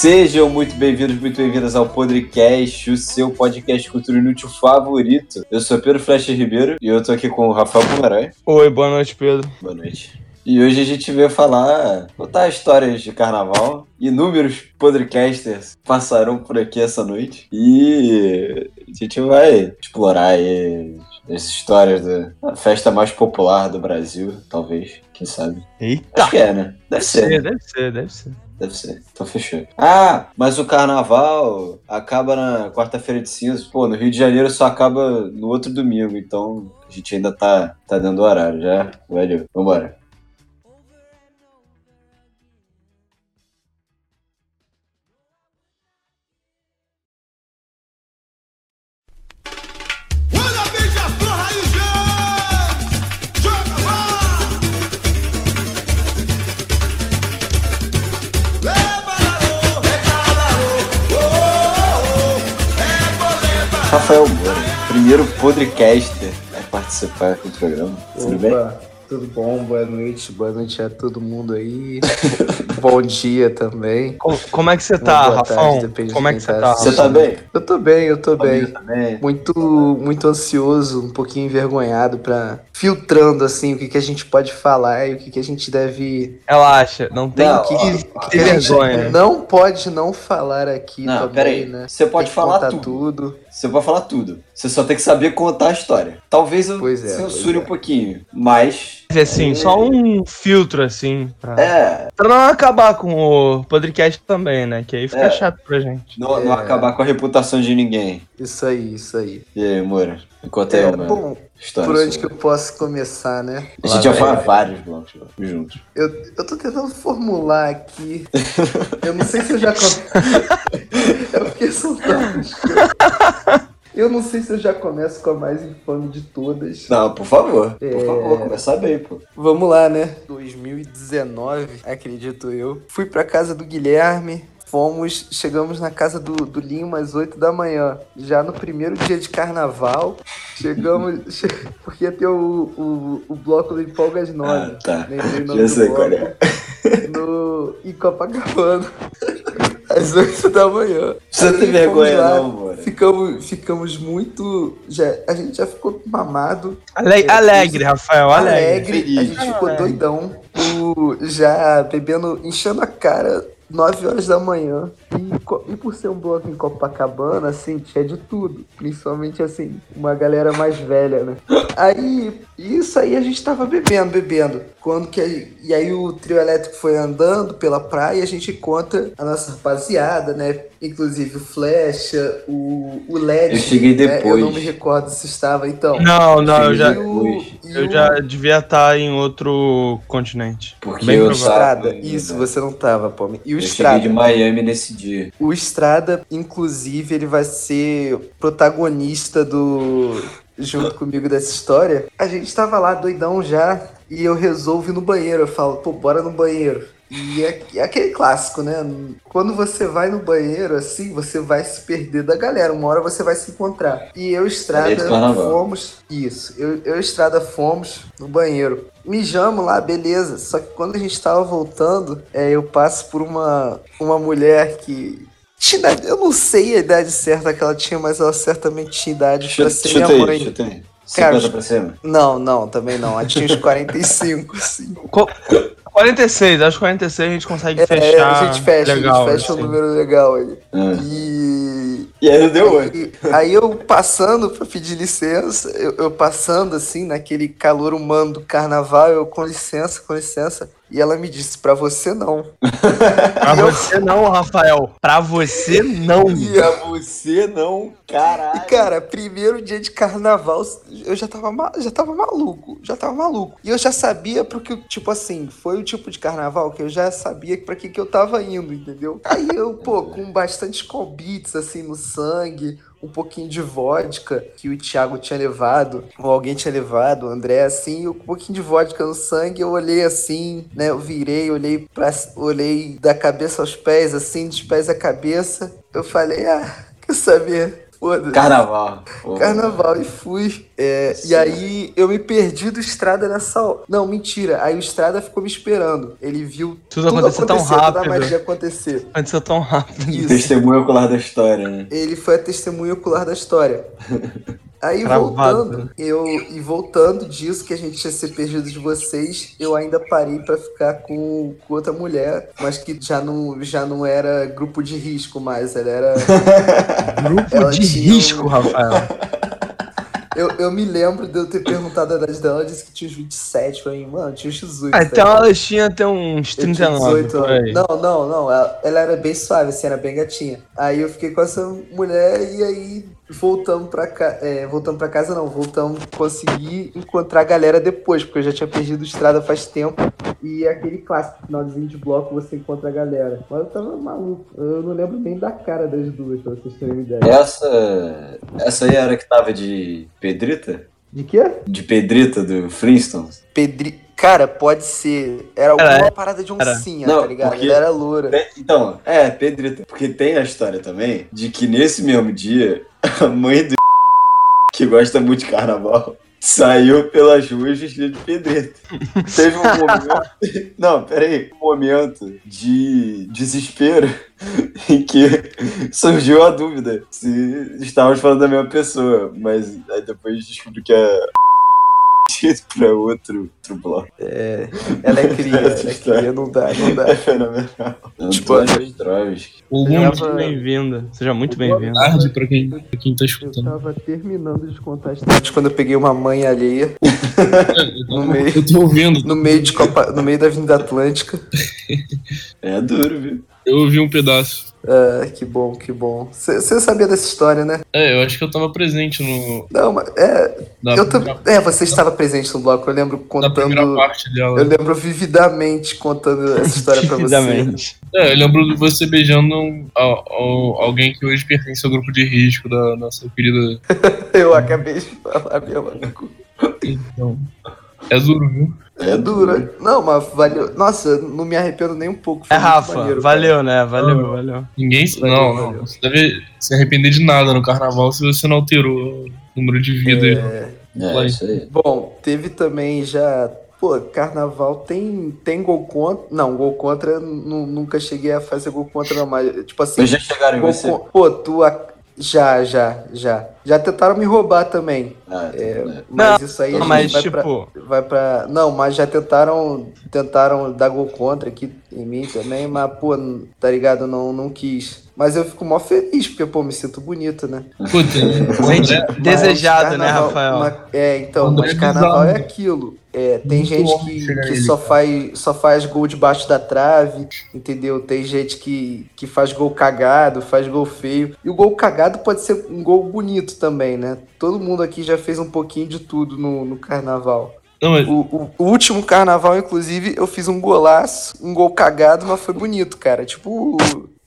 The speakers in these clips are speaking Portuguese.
Sejam muito bem-vindos, muito bem-vindas ao Podcast, o seu podcast cultura inútil favorito. Eu sou Pedro Flecha Ribeiro e eu tô aqui com o Rafael Pomeroy. Oi, boa noite, Pedro. Boa noite. E hoje a gente veio falar, contar histórias de carnaval. Inúmeros podcasters passarão por aqui essa noite. E a gente vai explorar aí as histórias da festa mais popular do Brasil, talvez, quem sabe. Eita! Acho que é, né? Deve ser. né? Deve ser, deve ser. Deve ser. Então fechou. Ah, mas o carnaval acaba na quarta-feira de cinzas. Pô, no Rio de Janeiro só acaba no outro domingo, então a gente ainda tá, tá dentro do horário já. Valeu. Vambora. Podcaster a participar aqui do programa. Tudo bem? Opa, tudo bom? Boa noite, boa noite a todo mundo aí. bom dia também. Co- Como, é que você tá, boa Rafão? tarde, depende de Como é que você tá tá? Você tá bem? Eu tô bem, eu tô bem. Também? Muito, muito ansioso, um pouquinho envergonhado pra filtrando assim o que, que a gente pode falar e o que, que a gente deve. Relaxa, não tem Não, que, ó, que que vergonha. não pode não falar aqui Não, também, peraí. né? Você pode falar tudo. tudo. Você pode falar tudo. Você só tem que saber contar a história. Talvez eu Pois é, censure pois é. um pouquinho, mas. Assim, só um filtro, assim, pra, É, pra não acabar com o podcast também, né? Que aí fica É. chato pra gente. não, não É. acabar com a reputação de ninguém. Isso aí, isso aí. E aí, Moura? Aí É, uma bom, história. por onde que eu posso começar, né? A gente já faz vários blocos juntos. Eu, eu tô tentando formular aqui. Eu não sei se eu já. É porque são tantos. Eu não sei se eu já começo com a mais infame de todas. Não, por favor. Por É. favor, começar bem, pô. Vamos lá, né? 2019, acredito eu. Fui pra casa do Guilherme. Fomos, chegamos na casa do, do Lima às 8 da manhã. Já no primeiro dia de carnaval, chegamos. che- porque ia ter o, o, o bloco do Empolgas 9. Ah, tá. Lembrei o nome Já sei qual é. no, em Copacabana. Às 8 da manhã. Você não tem vergonha, lá, não, Moura. Ficamos, ficamos muito. Já, a gente já ficou mamado. Ale- É, alegre, Rafael, alegre. Alegre, a gente ficou Alegre. doidão. O, já bebendo, enchendo a cara. 9 horas da manhã. E, e por ser um bloco em Copacabana, assim, tinha de tudo. Principalmente, assim, uma galera mais velha, né? Aí, isso aí a gente tava bebendo, bebendo. Quando que a- e aí o trio elétrico foi andando pela praia e a gente encontra a nossa rapaziada, né? Inclusive o Flecha, o, o LED. Eu cheguei né? Eu depois. não me recordo se estava, então. Não, não, eu já, o- Depois. eu o- já devia estar em outro continente. Porque Bem eu. Estrada, isso, você não tava, Pome. E o Eu cheguei Estrada. de Miami nesse dia. O Estrada, inclusive, ele vai ser protagonista do. junto comigo dessa história. A gente tava lá doidão já e eu resolvo ir no banheiro. Eu falo, pô, bora no banheiro. E é, é aquele clássico, né? Quando você vai no banheiro, assim, você vai se perder da galera. Uma hora você vai se encontrar. E eu e Estrada fomos. Isso, eu, eu e Estrada fomos no banheiro. Mijamos lá, beleza. Só que quando a gente tava voltando, é, eu passo por uma, uma mulher que. tinha idade- Eu não sei a idade certa que ela tinha, mas ela certamente tinha idade pra ser minha mãe. chuta aí. Cara, 50 pra cima. Não, não, também não. Ela tinha uns 45, assim. Co- 46, acho que 46 a gente consegue É, fechar. a gente fecha, legal, a gente fecha assim. um número legal aí. Ah. E. E aí não deu oito. Aí, aí eu passando pra pedir licença, eu, eu passando assim, naquele calor humano do carnaval, eu com licença, com licença. E ela me disse, pra você não. Pra você não, Rafael. Pra você não. E a você não, E, caralho. cara, primeiro dia de carnaval, eu já tava, já tava maluco, já tava maluco. E eu já sabia porque, tipo assim, foi o tipo de carnaval que eu já sabia pra que, que eu tava indo, entendeu? Aí eu, pô, com bastante conbites, assim, no sangue, um pouquinho de vodka que o Thiago tinha levado, ou alguém tinha levado, o André, assim, um pouquinho de vodka no sangue, eu olhei assim, né, eu virei, olhei, pra, olhei da cabeça aos pés, assim, dos pés à cabeça, eu falei, ah, quer saber? Foda-se. Carnaval. Pô. Carnaval e fui. É, e aí eu me perdi do Estrada nessa hora. Não, mentira. Aí o Estrada ficou me esperando. Ele viu Tudo aconteceu tão toda a rápido. magia acontecer. Aconteceu tão rápido. Isso. Testemunho ocular da história, né? Ele foi a testemunha ocular da história. Aí Cravado. voltando, eu e voltando disso que a gente tinha se perdido de vocês, eu ainda parei pra ficar com, com outra mulher, mas que já não, já não era grupo de risco mais, ela era Grupo Ela de um- risco, Rafael. Eu, eu me lembro de eu ter perguntado a idade dela, ela disse que tinha uns 27 pra mim. Mano, tinha uns 18. Ah, tá então ela tinha até uns Eu tinha 39 18 por anos. aí. Não, não, não. Ela, ela era bem suave, assim, era bem gatinha. Aí eu fiquei com essa mulher e aí voltamos pra casa. É, voltamos pra casa não, voltamos conseguir encontrar a galera depois, porque eu já tinha perdido estrada faz tempo. E é aquele clássico, finalzinho de bloco, você encontra a galera. Mas eu tava maluco. Eu não lembro nem da cara das duas, pra vocês terem uma ideia. Essa, essa aí era que tava de Pedrita? De quê? De Pedrita do Flintstones? Pedri... Cara, pode ser. Era alguma Era, parada de oncinha, Não, tá ligado? porque- Ela era loura. Então, é, Pedrita. Porque tem a história também de que nesse mesmo dia, a mãe do que gosta muito de carnaval saiu pelas ruas vestida de Pedrita. Teve um momento. Não, peraí. Um momento de desespero em que surgiu a dúvida se estávamos falando da mesma pessoa. Mas aí depois descobri que é. pra outro, outro bloco. Ela é cria, ela é cria, não dá, não dá. É fenomenal. Tipo, Eu Muito tava- bem-vinda. Seja muito Boa bem-vinda. tarde pra quem, pra quem tá Eu escutando. tava terminando de contar as histórias quando eu peguei uma mãe alheia Eu no meio, tô, eu tô ouvindo, no meio, de Copa, no meio da Avenida Atlântica. É duro, viu? eu ouvi um pedaço. Ah, que bom, que bom. Você sabia dessa história, né? É, eu acho que eu tava presente no. Não, mas é. Na eu primeira, é, você estava presente no bloco, eu lembro na primeira contando. parte dela. Eu lembro vividamente contando essa história pra você. É, eu lembro de você beijando al- al- alguém que hoje pertence ao grupo de risco da nossa querida. Eu acabei de falar mesmo. Então, é duro, viu? É dura. Não, mas valeu. Nossa, não me arrependo nem um pouco. foi É, Rafa, maneiro, cara. valeu, né? Valeu, valeu. Ninguém. Valeu, não, valeu. não. Você deve se arrepender de nada no carnaval se você não alterou o número de vida. aí. É, isso aí. Bom, teve também já. Pô, carnaval tem, tem gol contra. Não, gol contra, nu- nunca cheguei a fazer gol contra, não, mas, tipo assim. Mas já chegaram em gol você? con- Pô, tu. a- Já, já, já. Já tentaram me roubar também. Ah, é. Mas isso aí a Não, gente mas vai pra- tipo, vai pra. Não, mas já tentaram. Tentaram dar gol contra aqui em mim também, mas, pô, tá ligado? Não, não quis. Mas eu fico mó feliz, porque, pô, me sinto bonito, né? Puta, o Gente, desejado, né, Rafael? ma- é, então, André mas carnaval é bizarro. aquilo. É, tem Muito gente que, que só, cara. faz, só faz gol debaixo da trave, entendeu? Tem gente que, que faz gol cagado, faz gol feio. E o gol cagado pode ser um gol bonito também, né? Todo mundo aqui já fez um pouquinho de tudo no, no carnaval. não, mas O, o- o último carnaval, inclusive, eu fiz um golaço, um gol cagado, mas foi bonito, cara. Tipo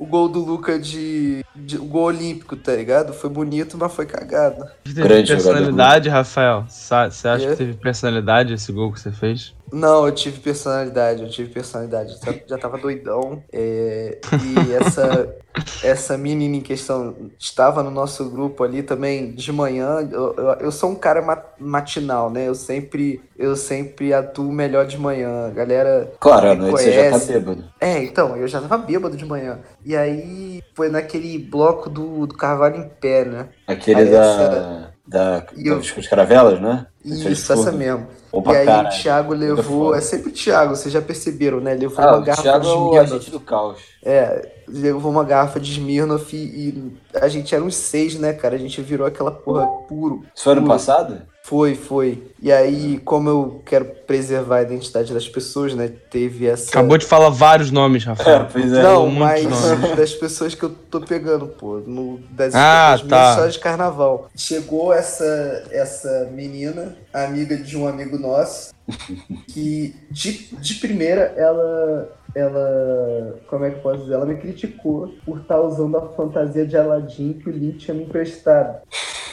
o, gol do Luca de, de- O gol olímpico, tá ligado? Foi bonito, mas foi cagado. teve Grande jogador. personalidade, Rafael? Você acha É. que teve personalidade esse gol que você fez? Não, eu tive personalidade, eu tive personalidade. Já, já tava doidão. é, e essa, essa menina em questão estava no nosso grupo ali também de manhã. Eu, eu, eu sou um cara ma- matinal, né? Eu sempre, eu sempre atuo melhor de manhã. A galera Claro, à noite você já tá conhece. bêbado. É, então, eu já tava bêbado de manhã. E aí foi naquele bloco do, do Carvalho em pé, né? Aquele Aí da. essa- Da, E eu- das caravelas, né? Isso, Esse foi essa mesmo. Opa, e aí cara. o Thiago levou. É sempre o Thiago, vocês já perceberam, né? Levou Ah, uma garrafa Thiago de é o Smirnoff. agente do caos. É, levou uma garrafa de Smirnoff e, e a gente era uns seis, né, cara? A gente virou aquela porra puro. Isso foi ano passado? Foi, foi. E aí, como eu quero preservar a identidade das pessoas, né? Teve essa. Acabou de falar vários nomes, Rafael. pois é. Não, mas nomes. das pessoas que eu tô pegando, pô. No, das, Ah, tá. histórias de carnaval. Chegou essa, essa menina, amiga de um amigo nosso, que de, de primeira ela. Ela. Como é que eu posso dizer? Ela me criticou por estar usando a fantasia de Aladdin que o Link tinha me emprestado.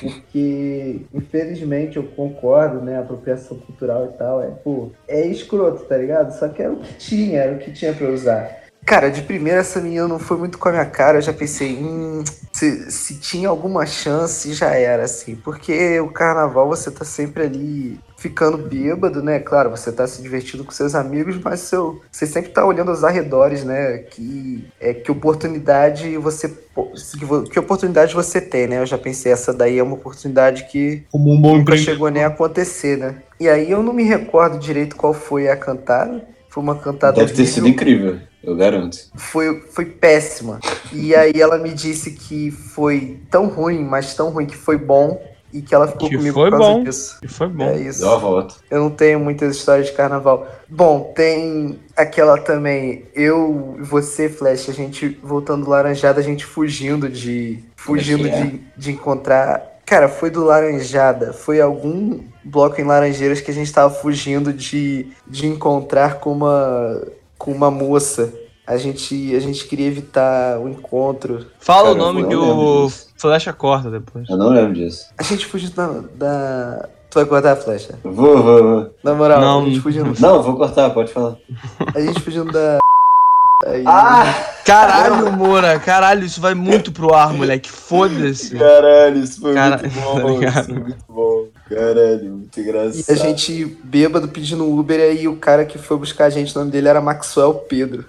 Porque, infelizmente, eu concordo, né? Apropriação cultural e tal. É, pô, é escroto, tá ligado? Só que era o que tinha, era o que tinha pra usar. Cara, de primeira essa menina não foi muito com a minha cara, eu já pensei, hum, se, se tinha alguma chance, já era, assim. Porque o carnaval você tá sempre ali ficando bêbado, né? Claro, você tá se divertindo com seus amigos, mas seu, você sempre tá olhando aos arredores, né? Que, é, que oportunidade você. Que, que oportunidade você tem, né? Eu já pensei, essa daí é uma oportunidade que Como um bom nunca chegou nem a acontecer, né? E aí eu não me recordo direito qual foi a cantada. Foi uma cantada Deve ter sido incrível, eu garanto. foi, foi péssima. E aí ela me disse que foi tão ruim, mas tão ruim que foi bom. E que ela ficou Que comigo foi por causa bom. disso. E foi bom. É isso. Deu a volta. Eu não tenho muitas histórias de carnaval. Bom, tem aquela também. Eu e você, Flash, a gente voltando do Laranjada, a gente fugindo de. Fugindo é que de, de encontrar. Cara, foi do Laranjada. Foi algum bloco em Laranjeiras que a gente tava fugindo de, de encontrar com uma, com uma moça. A gente, a gente queria evitar o encontro. Fala Cara, o nome que o. Flecha corta depois. Eu não lembro disso. A gente fugiu da. da... Tu vai cortar a flecha? Vou, vou, vou. Na moral, Não. a gente fugindo. Não, vou cortar, pode falar. A gente fugindo da. Aí, Ah! Caralho, Moura, caralho, isso vai muito pro ar, moleque. Foda-se. Caralho, isso foi Cara- muito tá bom. ligado? isso foi muito bom. Caralho, muito engraçado. E a gente bêbado pedindo Uber e aí o cara que foi buscar a gente, o nome dele era Maxwell Pedro.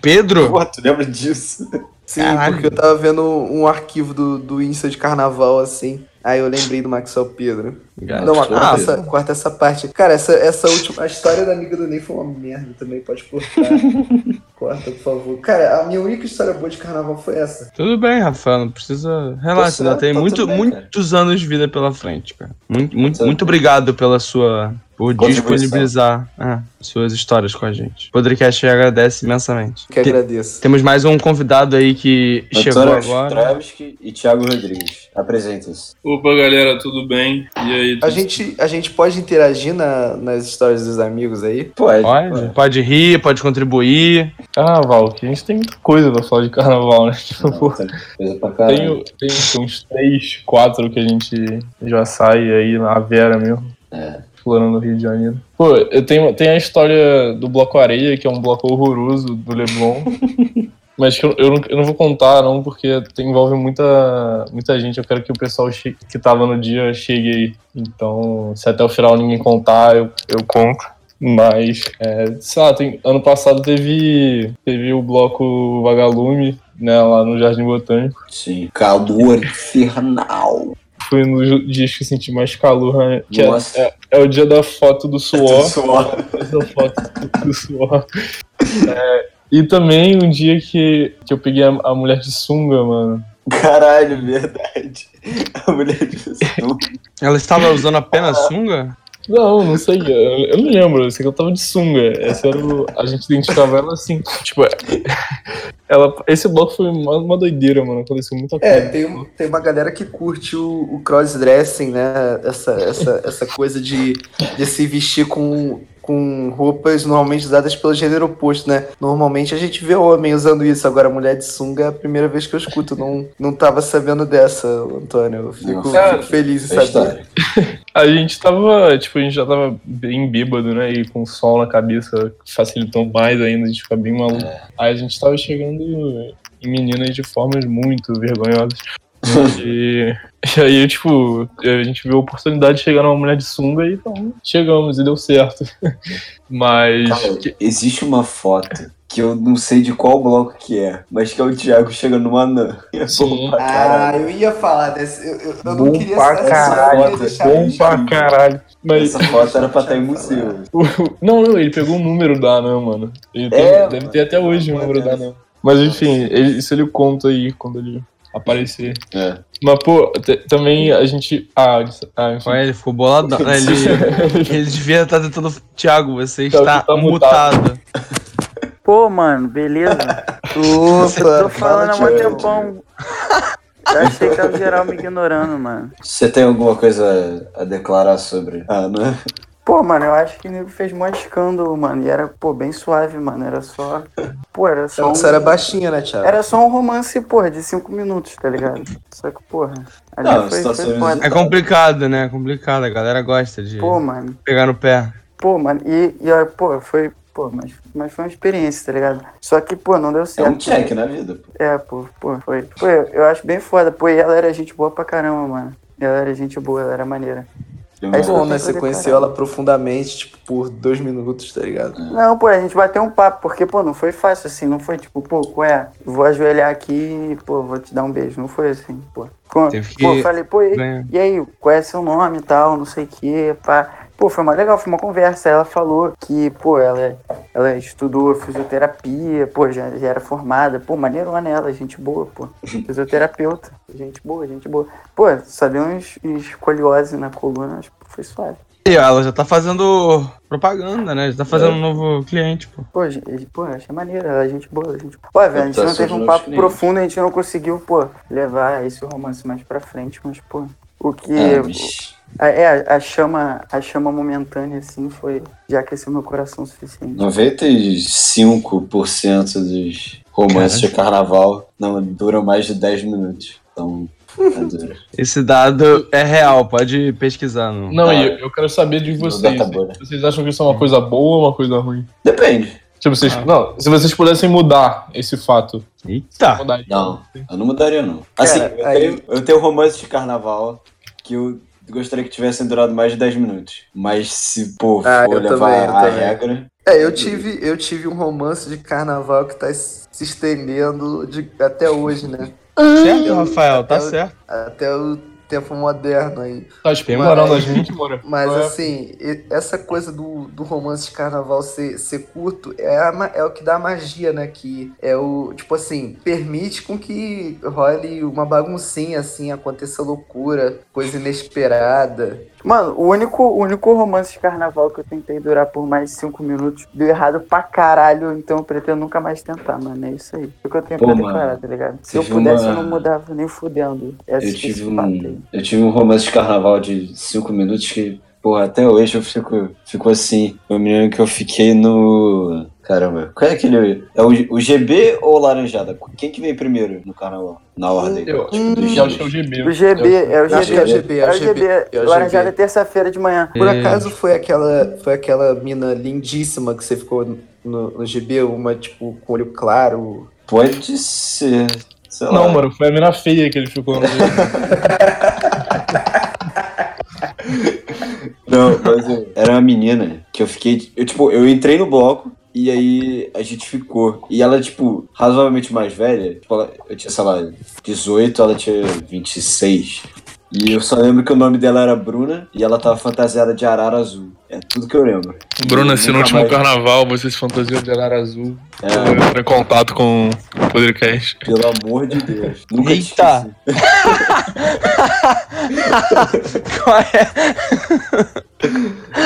Pedro? Pô, tu lembra disso? Sim, Caralho. porque eu tava vendo um arquivo do, do Insta de carnaval, assim. Aí eu lembrei do Maxwell Pedro. Não, corta, essa, corta essa parte. Cara, essa, essa última. A história da amiga do Ney foi uma merda também, pode cortar. corta, por favor. Cara, a minha única história boa de carnaval foi essa. Tudo bem, Rafael, não precisa. Relaxa, Tá ainda tem tá muito, bem, muitos anos de vida pela frente, cara. Muito, muito, Tudo muito bem. obrigado pela sua. Por disponibilizar é, suas histórias com a gente. O Podcast agradece imensamente. Que Te- agradeço. temos mais um convidado aí que chegou Antônio agora. Travski e Thiago Rodrigues. Apresenta-se. Opa, galera, tudo bem? E aí? A gente, a gente pode interagir na- nas histórias dos amigos aí? Pode. Pode, pode rir, pode contribuir. Ah, Val, que a gente tem muita coisa pra falar de carnaval, né? Tipo, Não, tem coisa pra caralho. Tenho, tem uns três, quatro que a gente já sai aí na Vera mesmo. É. Explorando no Rio de Janeiro. Pô, eu tenho, tem a história do Bloco Areia, que é um bloco horroroso do Leblon. Mas que eu, eu, não, eu não vou contar, não, porque tem- envolve muita, muita gente. Eu quero que o pessoal que tava no dia chegue aí. Então, se até o final ninguém contar, eu, eu conto. Mas, é, sei lá, tem- ano passado teve, teve o bloco Vagalume, né, lá no Jardim Botânico. Sim. Calor infernal. Foi um dos dias que eu senti mais calor, né? Que é, é, é o dia da foto do suor. Suor. Essa foto do suor. É, e também um dia que, que eu peguei a, a mulher de sunga, mano. Caralho, verdade. A mulher de sunga. Ela estava usando apenas sunga? Não, não sei, eu, eu não lembro, eu sei que eu tava de sunga. Esse era o, a gente identificava ela assim. Tipo, ela, esse bloco foi uma, uma doideira, mano. Aconteceu muita coisa. É, tem, tem uma galera que curte o, o crossdressing, né? Essa, essa, essa coisa de, de se vestir com, com roupas normalmente usadas pelo gênero oposto, né? Normalmente a gente vê homem usando isso, agora mulher de sunga é a primeira vez que eu escuto. Não, não tava sabendo dessa, Antônio. Eu fico, Nossa. fico feliz em É saber. A gente tava, tipo, a gente já tava bem bêbado, né? E com sol na cabeça facilitou mais ainda, a gente fica bem maluco. Aí a gente tava chegando em meninas de formas muito vergonhosas. e, e aí, tipo, a gente viu a oportunidade de chegar numa mulher de sunga e então chegamos e deu certo. Mas. Cara, existe uma foto que eu não sei de qual bloco que é, mas que é o Thiago chegando numa anã. É Sim. Ah, caralho. eu ia falar desse. Eu, eu, eu não Bom queria pra caralho, Bom pra caralho. Mas. Essa foto era pra estar em museu. Não, não, ele pegou o número da Anã, mano. Ele tem- É, deve mano. ter até hoje o número da Anã. Mas enfim, ele- isso ele conta aí quando ele aparecer. É. Mas, pô, também a gente. Ah, ele- ah enfim. Ele ficou boladão. né? Ele, ele devia estar tentando. Thiago, você Thiago, está tá mutado. mutado. Pô, mano, beleza? Opa, Tô falando há muito Thiago. tempão. Eu achei que tava geral me ignorando, mano. Você tem alguma coisa a declarar sobre a Ana? Pô, mano, eu acho que o nego fez mó escândalo, mano. E era, pô, bem suave, mano. Era só. Pô, era só. Você Um... era baixinha, né, Thiago? Era só um romance, porra, de cinco minutos, tá ligado? Só que, porra. Ali Não, foi, foi situações- foda. É complicado, né? É complicado. A galera gosta de Pô, mano. pegar no pé. Pô, mano. E, e ó, pô, foi. pô, mas, mas foi uma experiência, tá ligado? Só que, pô, não deu É certo. um check na vida, pô. É, pô, pô, foi. Pô, eu, eu acho bem foda. Pô, e ela era gente boa pra caramba, mano. Ela era gente boa, ela era maneira. É bom, que né? Você que conheceu declarar. ela profundamente, tipo, por dois minutos, tá ligado? Não, pô, a gente bateu um papo, porque, pô, não foi fácil assim, não foi tipo, pô, qual é? Vou ajoelhar aqui e, pô, vou te dar um beijo. Não foi assim, pô. Pô, Teve pô, que falei, pô, e, e aí, qual é seu nome e tal, não sei o quê, pá. Pô, foi uma legal, foi uma conversa. Ela falou que, pô, ela, ela estudou fisioterapia, pô, já, já era formada. Pô, maneirona ela, gente boa, pô. Fisioterapeuta, gente boa, gente boa. Pô, só deu uns, escoliose na coluna, acho que foi suave. E ela já tá fazendo propaganda, né? Já tá fazendo um novo cliente, pô. Pô, gente, pô, achei maneiro, ela é gente boa, ela é gente boa. Ué, velho, a gente Tá não teve um papo clientes. profundo, a gente não conseguiu, pô, levar esse romance mais pra frente, mas, pô, o que. É, mas a, é, a chama, a chama momentânea, assim, foi. Já aqueceu meu coração o suficiente. 95% dos romances de carnaval não duram mais de 10 minutos. Então, é. Esse dado é real, pode pesquisar. No... Não, Ah. e eu, eu quero saber de vocês. Vocês acham que isso é uma coisa boa ou uma coisa ruim? Depende. Tipo, vocês, Ah. não, se vocês pudessem mudar esse fato, Eita! mudar Não, eu não mudaria, não. Assim, Cara, eu, aí- tenho, eu tenho romance de carnaval que eu gostaria que tivessem durado mais de 10 minutos. Mas se, pô, Ah, for eu levar também, eu a também. regra. É, eu tive, eu tive um romance de carnaval que tá se estendendo de- até hoje, né? Certo, Rafael, tá Eu- certo. Até o tempo moderno aí. tá Mas- as minhas, mora. Mas Qual é? assim, essa coisa do, do romance de carnaval ser, ser curto é, a é o que dá a magia, né? Que é o, tipo assim, permite com que role uma baguncinha, assim, aconteça loucura, coisa inesperada. Mano, o único, o único romance de carnaval que eu tentei durar por mais de 5 minutos deu errado pra caralho, então eu pretendo nunca mais tentar, mano. É isso aí. É o que eu tenho Pô, pra mano, declarar, tá ligado? Se eu pudesse, uma- eu não mudava nem fudendo. Essa, Eu esse tive, um, eu tive um romance de carnaval de 5 minutos que, porra, até hoje eu fico, fico assim. Eu me lembro que eu fiquei no. Caramba, qual é aquele. É o, o GB ou o Laranjada? Quem que veio primeiro no carnaval? Na ordem. Eu, Tipo, acho que é o. GB. O GB, é o GB. Acho que é o GB, É o GB. é o Laranjada é GB. terça-feira de manhã. Por É. acaso foi aquela, foi aquela mina lindíssima que você ficou no, no GB, uma tipo com olho claro. Pode ser. Sei lá. Não, mano, foi a mina feia que ele ficou no Não, mas era uma menina que eu fiquei. Eu, tipo, eu entrei no bloco e aí a gente ficou. E ela, tipo, razoavelmente mais velha. Tipo, ela- eu tinha, sei lá, 18, ela tinha 26. E eu só lembro que o nome dela era Bruna e ela tava fantasiada de arara azul. É tudo que eu lembro. Bruna, se no último mais- carnaval você se fantasiou de arara azul, É, eu entro em contato com o Podcast. pelo amor de Deus. Nunca Eita! Qual é?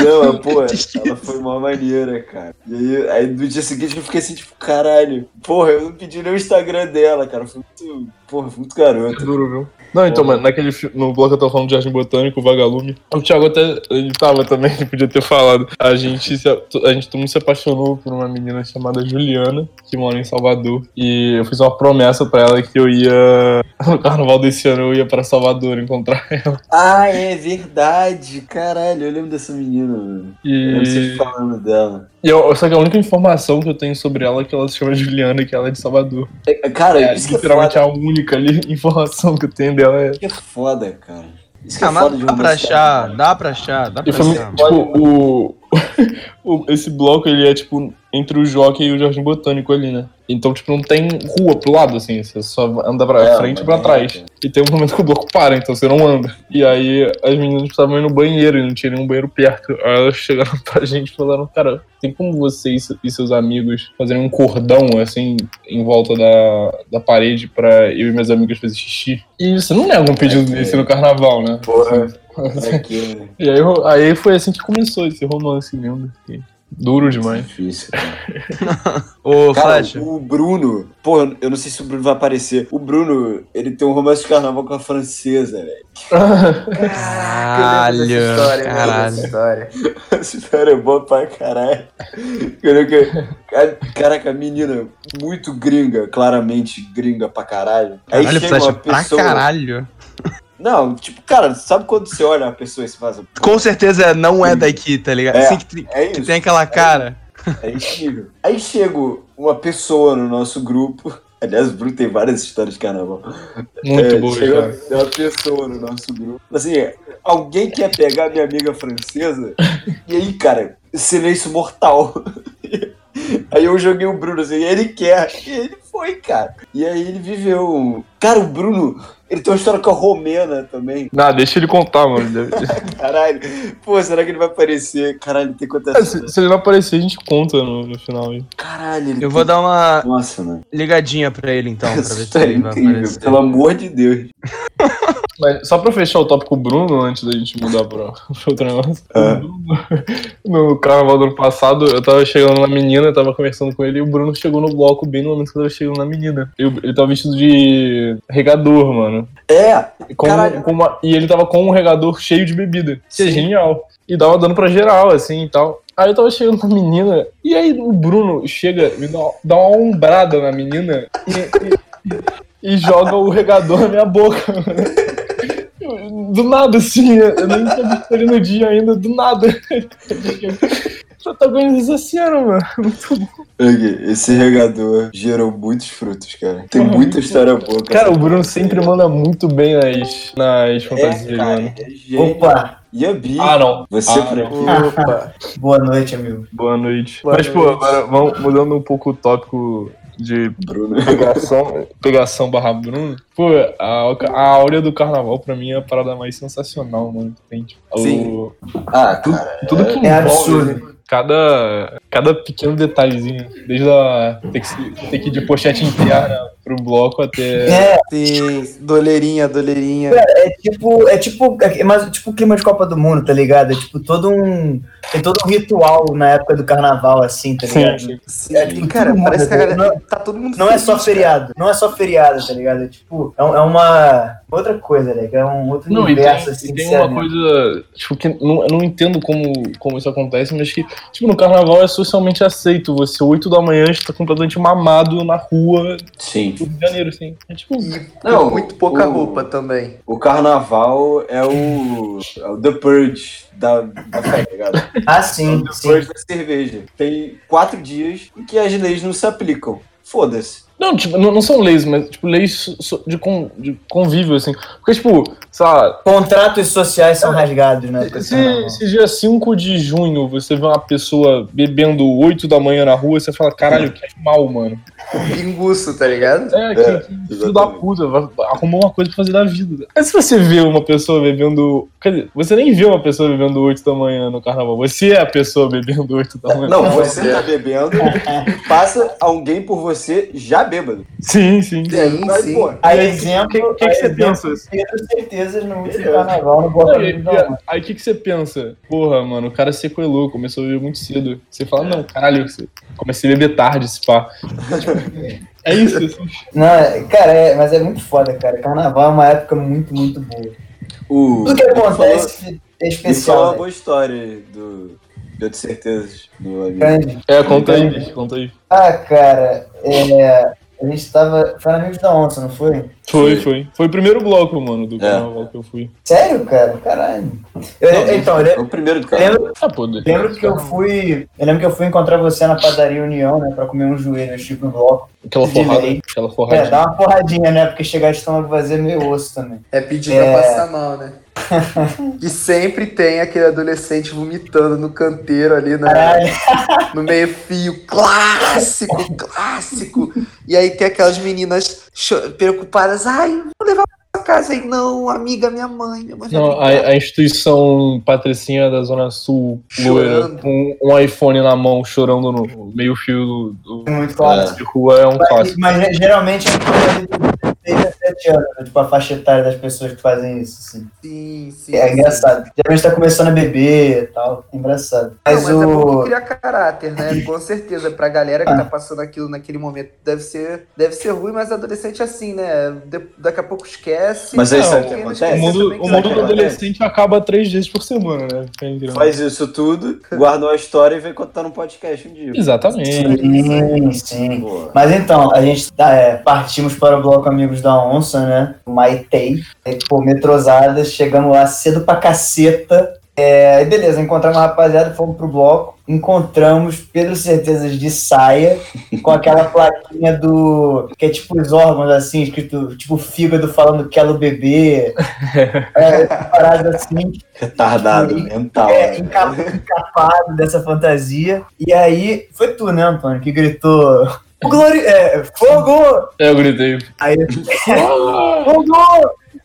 Não, mas, pô, ela foi uma maneira, cara. E aí, aí no dia seguinte eu fiquei assim, tipo, caralho. Porra, eu não pedi nem o Instagram dela, cara. Foi muito. Porra, foi muito garoto. Duro, viu? Não, então, Porra. mano, naquele no bloco eu tava falando de Jardim Botânico, o Vagalume. O Thiago até, ele tava também, ele podia ter falado. A gente, se, a gente todo mundo se apaixonou por uma menina chamada Juliana, que mora em Salvador. E eu fiz uma promessa pra ela que eu ia, no carnaval desse ano, eu ia pra Salvador encontrar ela. Ah, é verdade. Caralho, eu lembro dessa menina, mano. Eu lembro vocês E, falando dela. e eu, só que a única informação que eu tenho sobre ela é que ela se chama Juliana e que ela é de Salvador. É, Cara, É, isso que é literalmente foda. a única ali, informação que eu tenho dela é que é foda, cara. Isso é Ah, foda mas de dá pra achar, dá pra achar, dá pra achar. tipo, o, o- Esse bloco, ele é, tipo, entre o Jockey e o Jardim Botânico ali, né? Então, tipo, não tem rua pro lado, assim. Você só anda pra É, frente e pra trás. é. E tem um momento que o bloco para, então você não anda. E aí, as meninas precisavam ir no banheiro e não tinha nenhum banheiro perto. Aí elas chegaram pra gente e falaram, cara, tem como você e se- seus amigos fazerem um cordão, assim, em volta da, da parede pra eu e meus amigos fazer xixi? E você não nega um pedido É, desse é. no carnaval, né? Porra. É né? E aí, aí foi assim que começou esse romance lindo. E Duro demais. Difícil, cara. Ô, Cara, Flash, o Bruno, porra, eu não sei se o Bruno vai aparecer. O Bruno, ele tem um romance de carnaval com a francesa, velho. caralho, história, dessa caralho. história. Essa história é boa pra caralho. Caraca, a menina muito gringa, claramente gringa pra caralho. Aí Caralho, chega Flash, uma pra pessoa. caralho. Não, tipo, cara, sabe quando você olha a pessoa e você faz. Com certeza não é daqui, tá ligado? É, Assim que, tem- É que tem aquela cara. Era incrível. Aí chega uma pessoa no nosso grupo. Aliás, o Bruno tem várias histórias de carnaval. Muito É, boa, chega cara. uma pessoa no nosso grupo. Assim, alguém quer pegar minha amiga francesa? E aí, cara, silêncio mortal. Aí eu joguei o Bruno assim, ele quer. E ele foi, cara. E aí ele viveu. Cara, o Bruno, ele tem uma história com a Romena também. Não, deixa ele contar, mano. Caralho. Pô, será que ele vai aparecer? Caralho, tem quantas. Ah, se, se ele não aparecer, a gente conta no, no final aí. Caralho, ele Eu vou dar uma Nossa, mano. ligadinha pra ele então, pra ver se história é ele vai incrível, aparecer. pelo amor de Deus. Mas só pra fechar o tópico Bruno, antes da gente mudar pra, pra outro negócio. Ah. No carnaval do ano passado, eu tava chegando na menina, eu tava conversando com ele, e o Bruno chegou no bloco bem no momento que eu tava chegando na menina. Eu- ele tava vestido de regador, mano. É, E com- com uma- e ele tava com um regador cheio de bebida. Que é genial. E dava dando pra geral, assim e tal. Aí eu tava chegando na menina, e aí o Bruno chega, me dá, dá uma ombrada na menina e, e- e joga o regador na minha boca. Do nada, assim, eu nem tinha visto ele no dia ainda, do nada. Protagonizou essa cena, mano. Muito bom. Ok, esse regador gerou muitos frutos, cara. Tem muita história boa. Cara, o Bruno sempre manda muito bem nas, nas fantasias, é, cara, mano. é gênio. Opa, E a Bi? Ah, não. Você Ah, por não. aqui. Opa. boa noite, amigo. Boa noite. Boa Mas, pô, noite. agora vamos mudando um pouco o tópico de Bruno. pegação, pegação barra Bruno. Pô, a, a áurea do carnaval pra mim é a parada mais sensacional, mano. Tem, tipo, o- Sim. Ah, cara. tudo que É envolve absurdo. Cada, cada pequeno detalhezinho. Desde a ter que, ter que ir de pochete interna pro bloco até. É, Sim, doleirinha, doleirinha. é tipo, é tipo, é mais tipo o clima de Copa do Mundo, tá ligado? É tipo todo um, tem todo um ritual na época do carnaval, assim, tá ligado? sim. Sim, É, tipo, cara, todo parece mundo, que a galera. não- tá todo mundo Não é só feliz, cara. feriado, não é só feriado, tá ligado? É tipo, é, é uma outra coisa, né? É um outro Não, e tem, universo, e assim, tem uma né? coisa, tipo, que não, eu não entendo como, como isso acontece, mas que, tipo, no carnaval é socialmente aceito. Você, 8 da manhã, está completamente mamado na rua Sim. Do Rio de Janeiro, assim. É tipo, Não, muito pouca o- roupa também. O carnaval é o, é o The Purge da, da fé, tá ligado? Ah, É o sim, The sim. Purge da cerveja. Tem quatro dias em que as leis não se aplicam. Foda-se. Não, tipo, não, não são leis, mas, tipo, leis de, con, de convívio, assim. Porque, tipo, sei lá, Contratos sociais são rasgados, né? se, se dia 5 de junho você vê uma pessoa bebendo 8 da manhã na rua, você fala, caralho, que mal, mano. Pinguço, tá ligado? É, que, É, que filho da puta, arrumou uma coisa pra fazer da vida. Mas se você vê uma pessoa bebendo. Quer dizer, você nem vê uma pessoa bebendo 8 da manhã no carnaval. Você é a pessoa bebendo 8 da manhã. Não, você tá bebendo, passa alguém por você já bêbado. Sim, sim. Sim, Mas, sim. pô, Aí, O exemplo, que, que, que aí, você pensa? Pedro certezas no último carnaval no não. aí o que, que você pensa? Porra, mano, o cara sequelou, começou a beber muito cedo. Você fala, não, caralho, você- comecei a beber tarde esse pá. É isso, assim. Não, é- cara, é, mas é muito foda, cara. Carnaval é uma época muito, muito boa. o. Tudo que ele falou- acontece é Ele falou especial. uma né? boa história do. De outras certezas do amigo. Grande. É, conta aí, bicho, conta aí. Ah, cara, é, a gente tava. Foi na Amigos da Onça, não foi? Foi, foi. Foi o primeiro bloco, mano, do É. carnaval que eu fui. Sério, cara? Caralho. Eu, Não, então, eu É o primeiro do cara. lembro, Ah, pô, lembro que eu fui. Eu lembro que eu fui encontrar você na padaria União, né? Pra comer um joelho, tipo no bloco. Aquela forrada, aquela É, forradinha. dá uma porradinha, né? Porque chegar de estômago vazio é meio osso também. É pedir É. pra passar mal, né? e sempre tem aquele adolescente vomitando no canteiro ali na, Caralho. no meio fio. Clássico, clássico. E aí tem aquelas meninas preocupadas. Ai, vou levar pra casa aí. Não, amiga, minha mãe. Minha mãe Não, a, brigar." a instituição patricinha da Zona Sul, loira, com um iPhone na mão, chorando no meio fio do, do- É de rua, é um clássico. Mas, mas geralmente é em torno de 17 anos, né? tipo a faixa etária das pessoas que fazem isso, assim. Sim, sim. É sim. engraçado. Geralmente tá começando a beber e tal. É engraçado. Não, Mas, mas é o. criar caráter, né? Com certeza. Pra galera que tá passando aquilo naquele momento, deve ser, deve ser ruim, mas adolescente é assim, né? De- daqui a pouco esquece. Mas aí Não, sabe o que acontece? O mundo, também o mundo do adolescente acaba três vezes por semana, né? Faz isso tudo, guarda uma história e vem contar no podcast um dia. Exatamente. Sim, sim. Mas então, a gente tá, é, partimos para o bloco Amigos da Onça, né? O Maitei. Aí, pô, metrosadas, chegamos lá cedo pra caceta. É, beleza, encontramos a rapaziada, fomos pro bloco, encontramos Pedro Certezas de saia, com aquela plaquinha do. que é tipo os órgãos assim, escrito tipo fígado falando quero beber. É, parada assim, Retardado Sim. mental. é, né? enca- encapado dessa fantasia. E aí foi tu, né, Antônio, que gritou. "O Glori é, fogo! É, eu gritei. Aí fogo!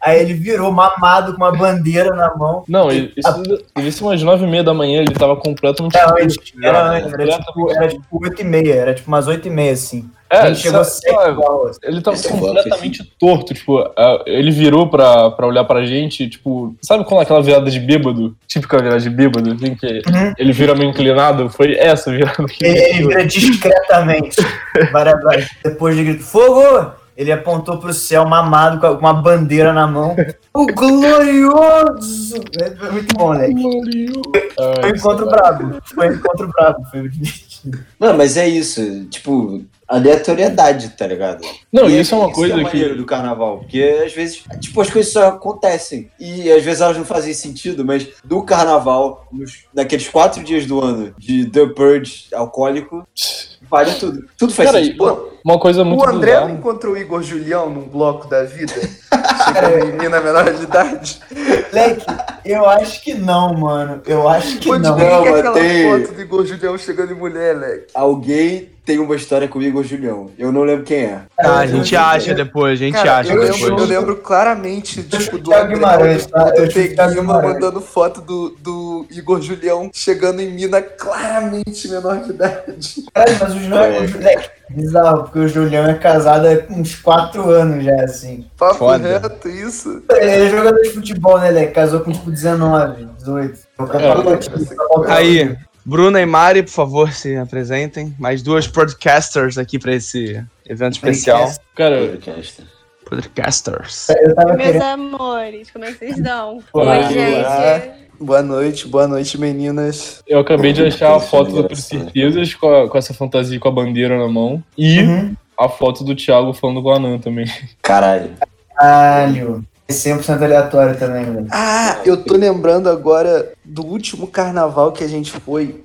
Aí ele virou mamado com uma bandeira na mão. Não, isso ser umas nove e meia da manhã, ele tava completamente. Era antes, era antes, era tipo, era tipo 8 e meia, era tipo umas 8 e meia, assim. É, gente chegou sabe- 7 sabe, igual. assim. Ele tava Esse completamente torto, tipo, ah, ele virou pra, pra olhar pra gente, tipo, sabe quando aquela virada de bêbado? Típica virada de bêbado, assim, que Uhum. ele vira meio inclinado? Foi essa virada que Ele, ele vira discretamente. Depois de grito, fogo! Ele apontou pro céu mamado com uma bandeira na mão. O glorioso! É muito bom, Leque. Ah, Foi um encontro brabo. Foi um encontro brabo. Foi. Não, mas é isso. Tipo, aleatoriedade, tá ligado? Não, E isso é uma coisa maneiro que. do carnaval, porque às vezes, tipo, as coisas só acontecem. E às vezes elas não fazem sentido, mas do carnaval, nos, naqueles quatro dias do ano de The Purge alcoólico, vale tudo. Tudo faz Cara, sentido. Uma coisa muito O André bizarra. não encontrou o Igor Julião num bloco da vida? Chegando em menina menor de idade? Leque, eu acho que não, mano. Eu acho que Pô, não. Não, é aquela tem- foto do Igor Julião chegando em mulher, Leque? Alguém tem uma história com o Igor Julião. Eu não lembro quem é. Ah, a gente acha depois, a gente Cara, acha eu, depois. lembro, eu lembro claramente, tipo, do Thiago Guimarães, tá? Eu Thiago Peguima Guimarães. mandando foto do, do Igor Julião chegando em mina claramente menor de idade. Caralho, mas o Julião É. Leque, bizarro, porque o Julião é casado há uns 4 anos já, assim. Papo Foda. reto, isso. Ele é jogador de futebol, né, Leque? Casou com tipo 19, 18. O campeonato- Aí, Bruna e Mari, por favor, se apresentem. Mais duas podcasters aqui pra esse evento especial. Cara, Podcast. Podcasters. Meus querendo. amores, como é que vocês estão? Olá. Oi, gente. Boa noite, boa noite, meninas. eu acabei de achar a foto do. Certezas com, a- com essa fantasia com a bandeira na mão. E Uhum. a foto do Thiago falando com a Nan também. Caralho. Caralho. É 100% aleatório também, velho. Ah, eu tô lembrando agora do último carnaval que a gente foi.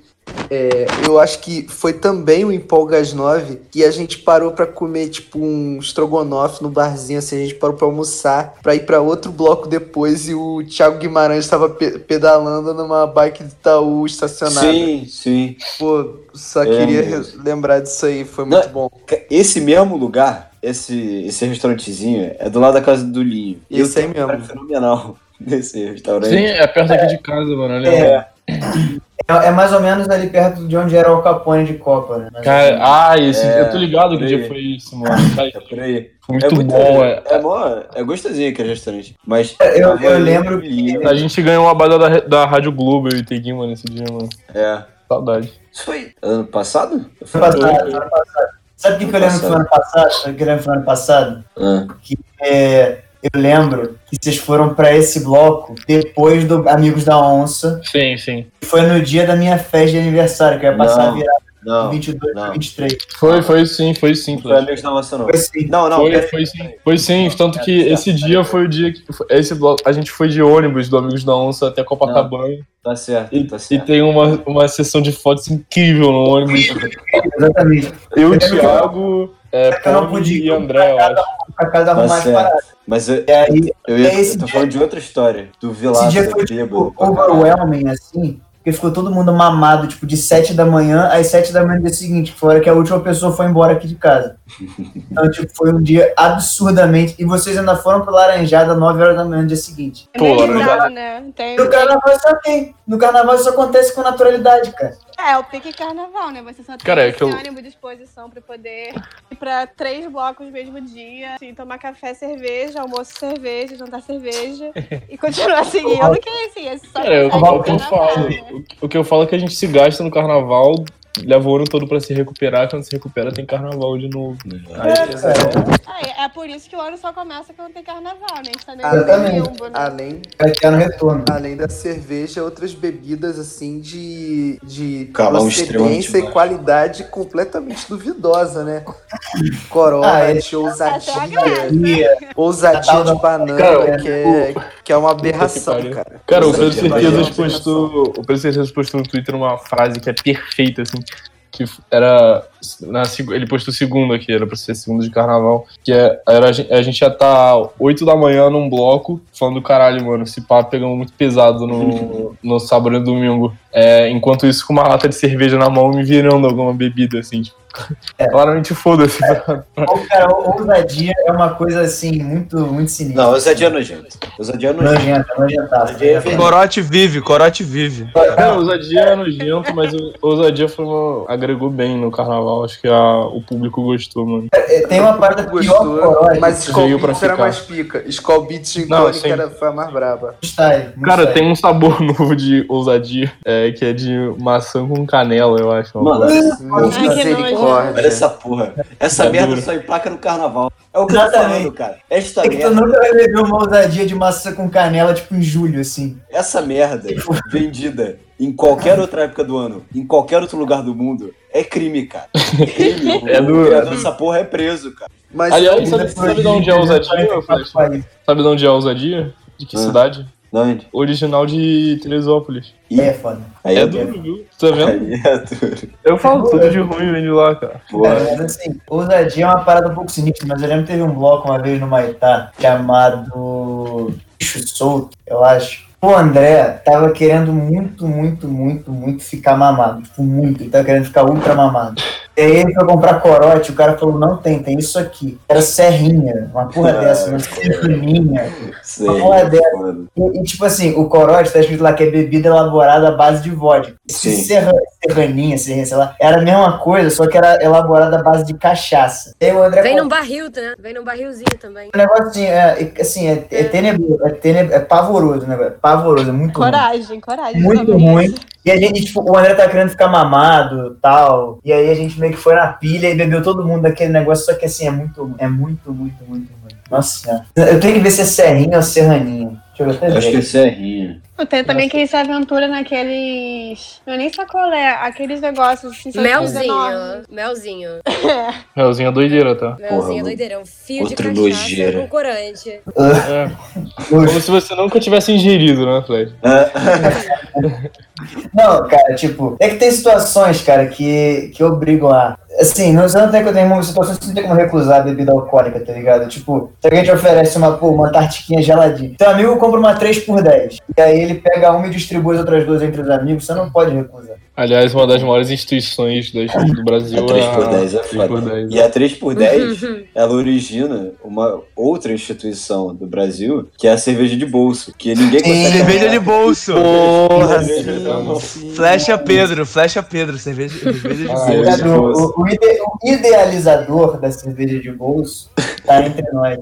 É, eu acho que foi também o Empolgas 9 que a gente parou pra comer tipo um estrogonofe no barzinho, assim, a gente parou pra almoçar, pra ir pra outro bloco depois e o Thiago Guimarães tava pe- pedalando numa bike de Itaú estacionada. Sim, sim. Pô, só É queria lembrar disso aí, foi Não, muito bom. Esse mesmo lugar, esse, esse restaurantezinho, é do lado da casa do Linho. Esse eu aí mesmo. cara fenomenal nesse restaurante. Sim, é perto aqui de casa, mano. olha. É. É, é mais ou menos ali perto de onde era o Capone de Copa, né? Cara, menos. ah, esse, É, eu tô ligado que dia foi isso, mano. Cara, É por aí. foi muito, é muito bom. É. É, mó- é gostosinho aquele restaurante. Mas. Eu- tava eu lembro Linho. A gente ganhou uma bada da, da Rádio Globo, eu e Teguinho, mano, nesse dia, mano. É. Saudade. Isso foi ano passado? Ano passado, ano passado. Sabe o que, que eu lembro que foi ano passado? Sabe o que eu lembro que foi ano passado? Ah, É, eu lembro que vocês foram pra esse bloco depois do Amigos da Onça. Sim, sim. Foi no dia da minha festa de aniversário, que eu ia passar Não, a virada não. 22 não. pra 23. Foi, foi sim, foi sim. Foi amigos da maçã, não. Foi assim. Não, não. Foi, pera foi sim. Foi sim, tanto que esse dia foi o dia que. Esse bloco, a gente foi de ônibus do Amigos da Onça até Copacabana. Tá certo, E, tá e certo. tem uma, uma sessão de fotos incrível no ônibus. Exatamente. Eu, Thiago, é, Eu não podia e André, eu acho. Pra casa Tá arrumar as certo. paradas. Mas eu, aí, eu, ia, é esse eu tô dia- falando de outra história. Do esse Vilaça, dia foi, bêbado. tipo, overwhelming, assim. Porque ficou todo mundo mamado, tipo, de 7 da manhã às 7 da manhã do dia seguinte, que foi a hora que a última pessoa foi embora aqui de casa. Então, tipo, foi um dia absurdamente. E vocês ainda foram pro Laranjada às 9 horas da manhã no dia seguinte. É Pô, né? Tem, No carnaval isso tem. No carnaval isso acontece com naturalidade, cara. É, o pique carnaval, né? Você só tem Cara, é esse que eu- ânimo disposição pra poder ir pra três blocos no mesmo dia, assim, tomar café, cerveja, almoço, cerveja, jantar, cerveja e continuar seguindo, que assim, é só Cara, é o, que eu falo. né? O que eu falo é que a gente se gasta no carnaval leva o ano todo pra se recuperar, quando se recupera tem carnaval de novo. Aí, Ah, é, é por isso que o ano só começa quando tem carnaval, né? A gente tá Ah, meio Exatamente. limbo, né? Além, Daqui ano retorno. além da cerveja, outras bebidas assim de, de Calão procedência e qualidade completamente duvidosa, né? Corote, Ah, é. ousadia, ousadia de banana, Cara, que, é, que é uma aberração, cara. Cara, o Pedro Certezas postou. O Pedro Certezas postou no Twitter uma frase que é perfeita, assim. Que era. Na, ele postou segundo aqui, era pra ser segundo de carnaval. Que é, era, a gen- a gente ia estar 8 da manhã num bloco, falando do caralho, mano. Esse papo pegamos muito pesado no, no sábado e domingo. É, enquanto isso, com uma lata de cerveja na mão, me virando alguma bebida, assim, tipo. Claramente foda-se. Ô, cara, ousadia é uma coisa assim, muito, muito sinistra. Não, ousadia é nojento. Ousadia é nojento. Nojentaço. Ousadia é veneno. Corote vive, corote vive. Cara, ousadia é nojento, mas ousadia foi uma- agregou bem no carnaval. Acho que a- o público gostou, mano. É, Tem uma que Gostou, mas Skull Beats era mais pica. Skull Beats Não, Tonic sim. era, foi a mais braba. Style, Cara, style. tem um sabor novo de ousadia, é, que é de maçã com canela, eu acho. Mano, Ai, que Misericórdia. olha essa porra. Essa É merda duro. só emplaca no carnaval. É o que eu tô Exatamente. falando, cara. Esta É que tu merda, nunca vai beber uma ousadia de maçã com canela, tipo em julho, assim. essa merda vendida em qualquer outra época do ano, em qualquer outro lugar do mundo, é crime, cara. É crime. É o duro. criador dessa porra é preso, cara. Mas Aliás, sabe, sabe de onde é a ousadia, Flash? Sabe de onde é a ousadia? De que Ah. cidade? Onde? Original de Teresópolis. É foda. Aí É é duro, viu? Tá vendo? Aí é duro. Eu falo tudo de ruim vem de lá, cara. Porra. Cara, mas assim, ousadia é uma parada um pouco sinistra, mas eu lembro que teve um bloco uma vez no Maitá chamado Bicho Solto, eu acho. O André tava querendo muito, muito, muito, muito ficar mamado. Tipo, muito. Ele tava querendo ficar ultra mamado. E aí ele foi comprar corote, o cara falou, não tem, tem isso aqui. Era serrinha, uma porra Ah, dessa, uma serraninha. Sei. Uma porra dessa. E, e, tipo assim, o corote tá escrito lá que é bebida elaborada à base de vodka. Esse Sim. serra, serraninha, serrinha, sei lá, era a mesma coisa, só que era elaborada à base de cachaça. E aí o André Vem comprou num barril, né? Vem num barrilzinho também. um negócio assim, é, é- assim, é, é tenebroso, é, é pavoroso, né, velho? Pavoroso, é muito ruim. Coragem, coragem. Muito ruim. E a gente, tipo, o André tá querendo ficar mamado tal. E aí a gente meio que foi na pilha e bebeu todo mundo daquele negócio, só que assim, é muito. É muito, muito, muito ruim. Nossa. Eu tenho que ver se é serrinha ou serraninha. Eu até Acho que é serrinha. Tem também quem se aventura naqueles. É nem sacolé, aqueles negócios assim. Melzinho, melzinho. Melzinho é doideira, tá? Melzinho mano. doideirão. Fio de Outro cachaça nojeira. com corante. É. Como se você nunca tivesse ingerido, né, Flash? Não, cara, tipo, é que tem situações, cara, que, que obrigam a. Assim, não, você não tem, tem uma situações que você não tem como recusar a bebida alcoólica, tá ligado? Tipo, se alguém te oferece uma, pô, uma tartiquinha geladinha, teu amigo compra uma 3 por 10 e aí ele pega uma e distribui as outras duas entre os amigos, você não pode recusar. Aliás, uma das maiores instituições das- do Brasil A 3 é 10 é 3 foda. por 10. E a 3 por 10 Uhum. ela origina uma outra instituição do Brasil, que é a cerveja de bolso, que ninguém consegue. Cerveja de bolso. Porra, Cerveja sim, de bolso. sim. Flecha Pedro, flecha Pedro, cerveja, cerveja de Ah, bolso. Cerveja de Obrigado. bolso. O, o ide- o idealizador da cerveja de bolso tá entre nós.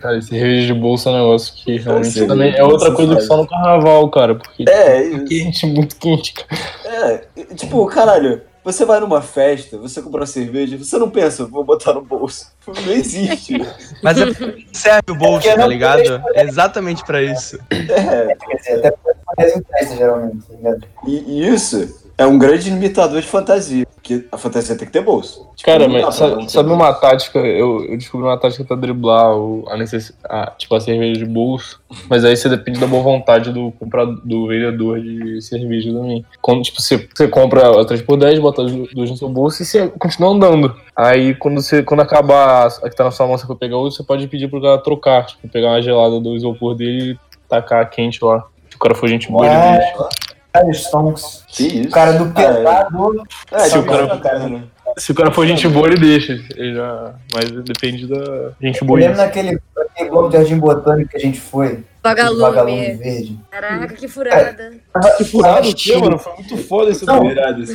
Cara, cerveja de bolsa é um negócio que realmente cerveja também é outra coisa que só no carnaval, cara, porque É, é isso. quente, muito quente, cara. É, tipo, caralho, você vai numa festa, você compra uma cerveja, você não pensa, vou botar no bolso. Não existe. Mas é serve o bolso, porque tá ligado? É exatamente pra isso. É, até porque faz interesse, geralmente, tá ligado? e, e isso é um grande limitador de fantasia. Porque a fantasia tem que ter bolso. Tipo, Cara, mas sabe, sabe uma tática? Eu, eu descobri uma tática pra driblar o, a necessidade, tipo a cerveja de bolso, mas aí você depende da boa vontade do comprador, do vendedor de cerveja também. Quando tipo, você, você compra a 3x10, bota as duas no seu bolso e você continua andando. Aí quando você quando acabar a que tá na sua mão, você for pegar outra, você pode pedir pro cara trocar, tipo, pegar uma gelada do isopor dele e tacar quente lá. Se o cara for gente boa, ele É. deixa. Stonks. Que isso? O cara do pesado. É, Se o tipo, cara- cara. Se o cara for gente boa, ele deixa. Ele já... Mas depende da gente Eu boa. lembro naquele, naquele bloco de jardim botânico que a gente foi. Vagalume Vagalume. verde. Caraca, que furada. Que furado o quê, mano? Foi muito foda esse Não. Virado, assim.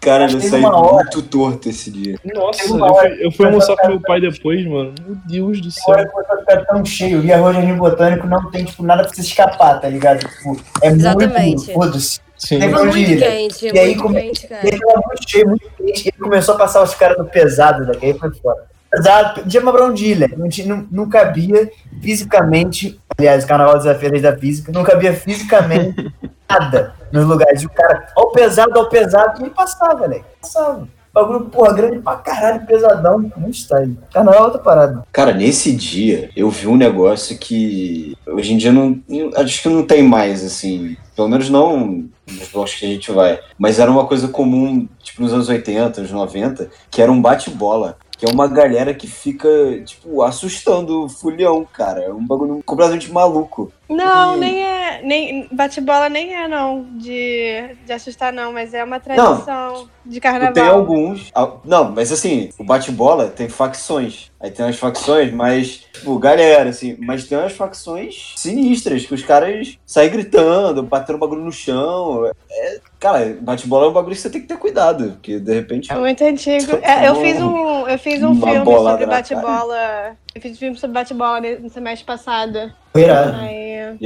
Cara, eu saí muito torto esse dia. Nossa, eu fui, eu fui almoçar com meu pai depois, mano. Meu Deus do céu. começou a ficar tão cheio. E a rua de botânico não tem, tipo, nada pra você escapar, tá ligado? Tipo, é Exatamente. muito. Foda-se. Sim. Tem Foi muito ilha. quente, E aí muito come- quente, cara. Ele tava muito cheio, muito quente. E ele começou a passar os caras do pesado daqui, aí foi fora. Pesado, podia uma de ilha. Não, tinha, não, não cabia fisicamente. Aliás, o carnaval desafio desde da física. Não cabia fisicamente nada nos lugares. E o cara, ao pesado, ao pesado, e ele passava, velho. Passava. Bagulho, porra, grande pra caralho, pesadão. Muito style. Carnaval é outra parada. Cara, nesse dia eu vi um negócio que hoje em dia não. Acho que não tem mais, assim. Pelo menos não nos blocos que a gente vai. Mas era uma coisa comum, tipo, nos anos 80, anos 90, que era um bate-bola. Que é uma galera que fica, tipo, assustando o fulhão, cara. É um bagulho completamente maluco. Não, E- nem é. Nem, bate-bola nem é, não, de, de assustar, não, mas é uma tradição de carnaval. Tem alguns. Não, mas assim, o bate-bola tem facções. Aí tem umas facções, mas, tipo, galera, assim, mas tem umas facções sinistras, que os caras saem gritando, batendo bagulho no chão. É, cara, bate-bola é um bagulho que você tem que ter cuidado, porque de repente. É muito antigo. É, eu fiz um, eu fiz um filme sobre bate-bola. Eu fiz um filme sobre bate-bola no semestre passado. Foi irado. Aí,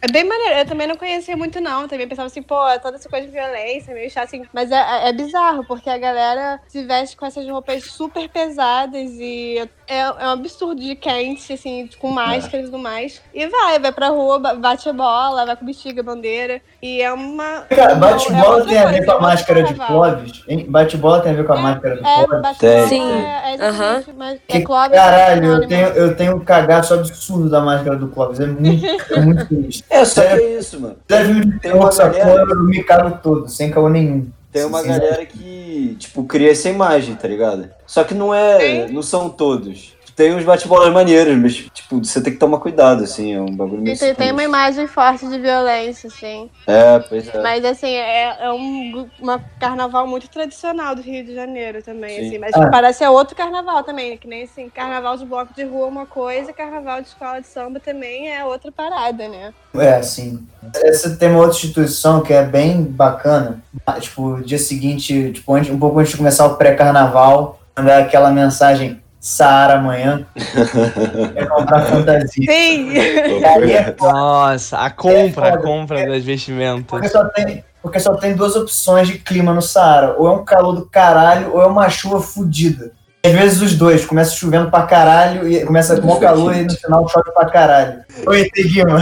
é bem maneiro. Eu também não conhecia muito, não. Também pensava assim, pô, é toda essa coisa de violência, meio chato assim. Mas é, é- é bizarro, porque a galera se veste com essas roupas super pesadas e é, é um absurdo de quente, assim, com máscara e tudo mais. E vai, vai pra rua, ba- bate a bola, vai com bexiga, bandeira. E é uma. Cara, é bate-bola outra tem a ver com a é máscara de. Clóvis? Bate-bola tem a ver com a máscara do É, Clóvis? Tem. é, é mas Que é Clóvis, caralho, eu anônimo. tenho, eu tenho um cagaço absurdo da máscara do Clóvis. É muito, é muito sinistro. É, só que é isso, mano. Deve me Tem uma essa galera- porra, eu me cago todo, sem caô nenhum. Tem uma Sim. galera que, tipo, cria essa imagem, tá ligado? Só que não é. Não são todos. Tem uns bate-bolas maneiros, mas, tipo, você tem que tomar cuidado, assim, é um bagulho meio E tem, tem uma imagem forte de violência, assim. É, pois é. Mas, assim, é, é um uma carnaval muito tradicional do Rio de Janeiro também, Sim. assim. Mas Ah. parece é outro carnaval também, né? Que nem, assim, carnaval de bloco de rua é uma coisa, carnaval de escola de samba também é outra parada, né? É, sim. Essa tem uma outra instituição que é bem bacana. Ah, Tipo, dia seguinte, tipo, antes, um pouco antes de começar o pré-carnaval, mandar aquela mensagem Saara amanhã. é comprar fantasia. Sim! E aí é Nossa, a compra, a foda. compra das porque vestimentas. só, tem, porque só tem duas opções de clima no Saara. Ou é um calor do caralho, ou é uma chuva fodida. Às vezes os dois, começa chovendo pra caralho, e começa com o calor e no final chove pra caralho. Oi, ET Guima.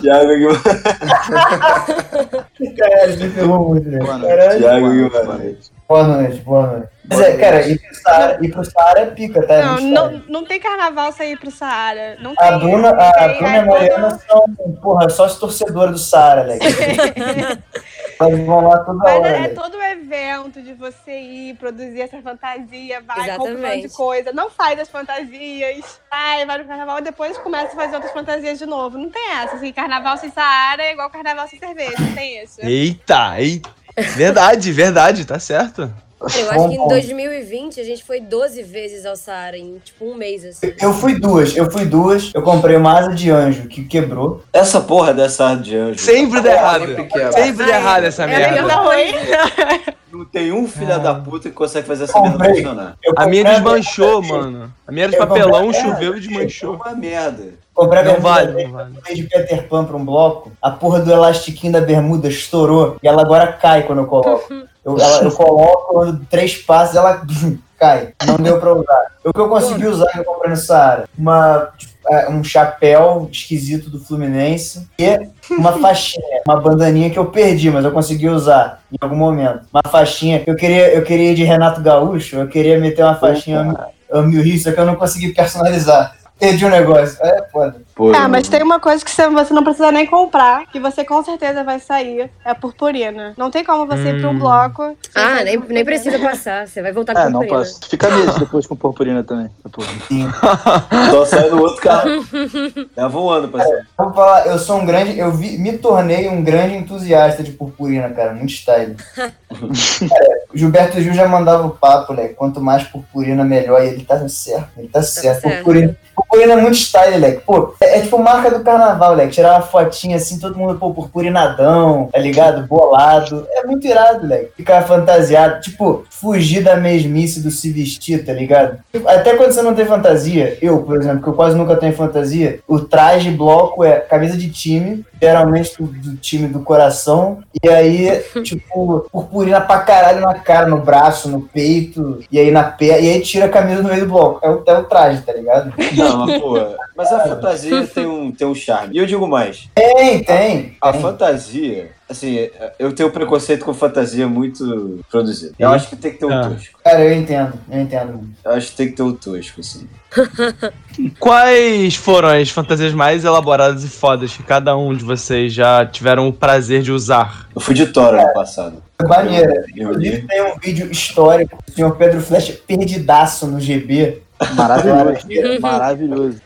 Thiago Guimarães. Caralho, me ferrou muito, velho. Boa noite. Caralho. Thiago Guimarães. Boa noite, boa noite. Mas é, cara, ir pro Saara, ir pro Saara é pica, tá? Não, não, não tem carnaval sair pro Saara. Não tem. A Bruna, a Tem, Bruna e a Mariana quando- são, porra, sócio torcedora do Saara, Alex. Elas vão lá toda Mas hora, é, é todo o evento de você ir, produzir essa fantasia, vai, compra um monte de coisa, não faz as fantasias, vai, vai no carnaval e depois começa a fazer outras fantasias de novo. Não tem essa, assim, carnaval sem Saara é igual carnaval sem cerveja, não tem isso. Eita, eita. Verdade, verdade, tá certo. Eu acho que em 2020 a gente foi 12 vezes ao Saara em tipo um mês, assim. Eu fui duas, eu fui duas. Eu comprei uma asa de anjo que quebrou. Essa porra dessa arte de anjo. Sempre dá errado. Sempre dá errado essa É merda. Não tem um filho da puta que consegue fazer essa merda funcionar. Eu A minha desmanchou, mano. A minha era de papelão, é, choveu e É desmanchou. uma merda. Comprei a bermuda vale, não vale. comprei de Peter Pan pra um bloco. A porra do elastiquinho da bermuda estourou e ela agora cai quando eu coloco. Eu, ela- eu coloco, três passos ela cai. Não deu pra usar. O que eu consegui usar que eu comprei no Saara? Uma, é, um chapéu esquisito do Fluminense e uma faixinha, uma bandaninha que eu perdi, mas eu consegui usar em algum momento. Uma faixinha que eu queria, eu queria ir de Renato Gaúcho, eu queria meter uma faixinha a mil rios, só que eu não consegui personalizar. Perdi o negócio. É foda. Ah, mas tem uma coisa que você você não precisa nem comprar, que você com certeza vai sair, é a purpurina. Não tem como você ir pra um Hum. bloco. Ah, nem, nem precisa passar. Você vai voltar É, com não purpurina. posso. Fica meses depois com purpurina também. Pô. Só sai no outro carro. Um ano pra sair. Vou falar, eu sou um grande. Eu vi, me tornei um grande entusiasta de purpurina, cara. Muito style. Cara, o Gilberto Gil já mandava o papo, né? Quanto mais purpurina, melhor. E ele tá certo. Ele tá certo. certo. Purpurina, purpurina é muito style, leque. Pô, é, É, é tipo marca do carnaval, leque. Tirar uma fotinha assim, todo mundo pô, purpurinadão, tá ligado? Bolado. É muito irado, leque. Ficar fantasiado. Tipo, fugir da mesmice do se vestir, tá ligado? Até quando você não tem fantasia, eu, por exemplo, que eu quase nunca tenho fantasia, o traje bloco é camisa de time, geralmente do, do time do coração, e aí, tipo, purpurina pra caralho na cara, no braço, no peito, e aí na perna, e aí tira a camisa no meio do bloco. É o, é o traje, tá ligado? Não, mas, pô, mas a fantasia tem um, tem um charme. E eu digo mais, Tem, tem. a fantasia, assim, eu tenho preconceito com fantasia muito produzida. Eu acho que tem que ter um Ah. tosco. Cara, eu entendo, eu entendo. Eu acho que tem que ter um tosco, assim. Quais foram as fantasias mais elaboradas e fodas que cada um de vocês já tiveram o prazer de usar? Eu fui de Thor ano passado. Maneira. Eu Inclusive li. tem um vídeo histórico do senhor Pedro Flecha perdidaço no GB. Maravilhoso. Maravilhoso.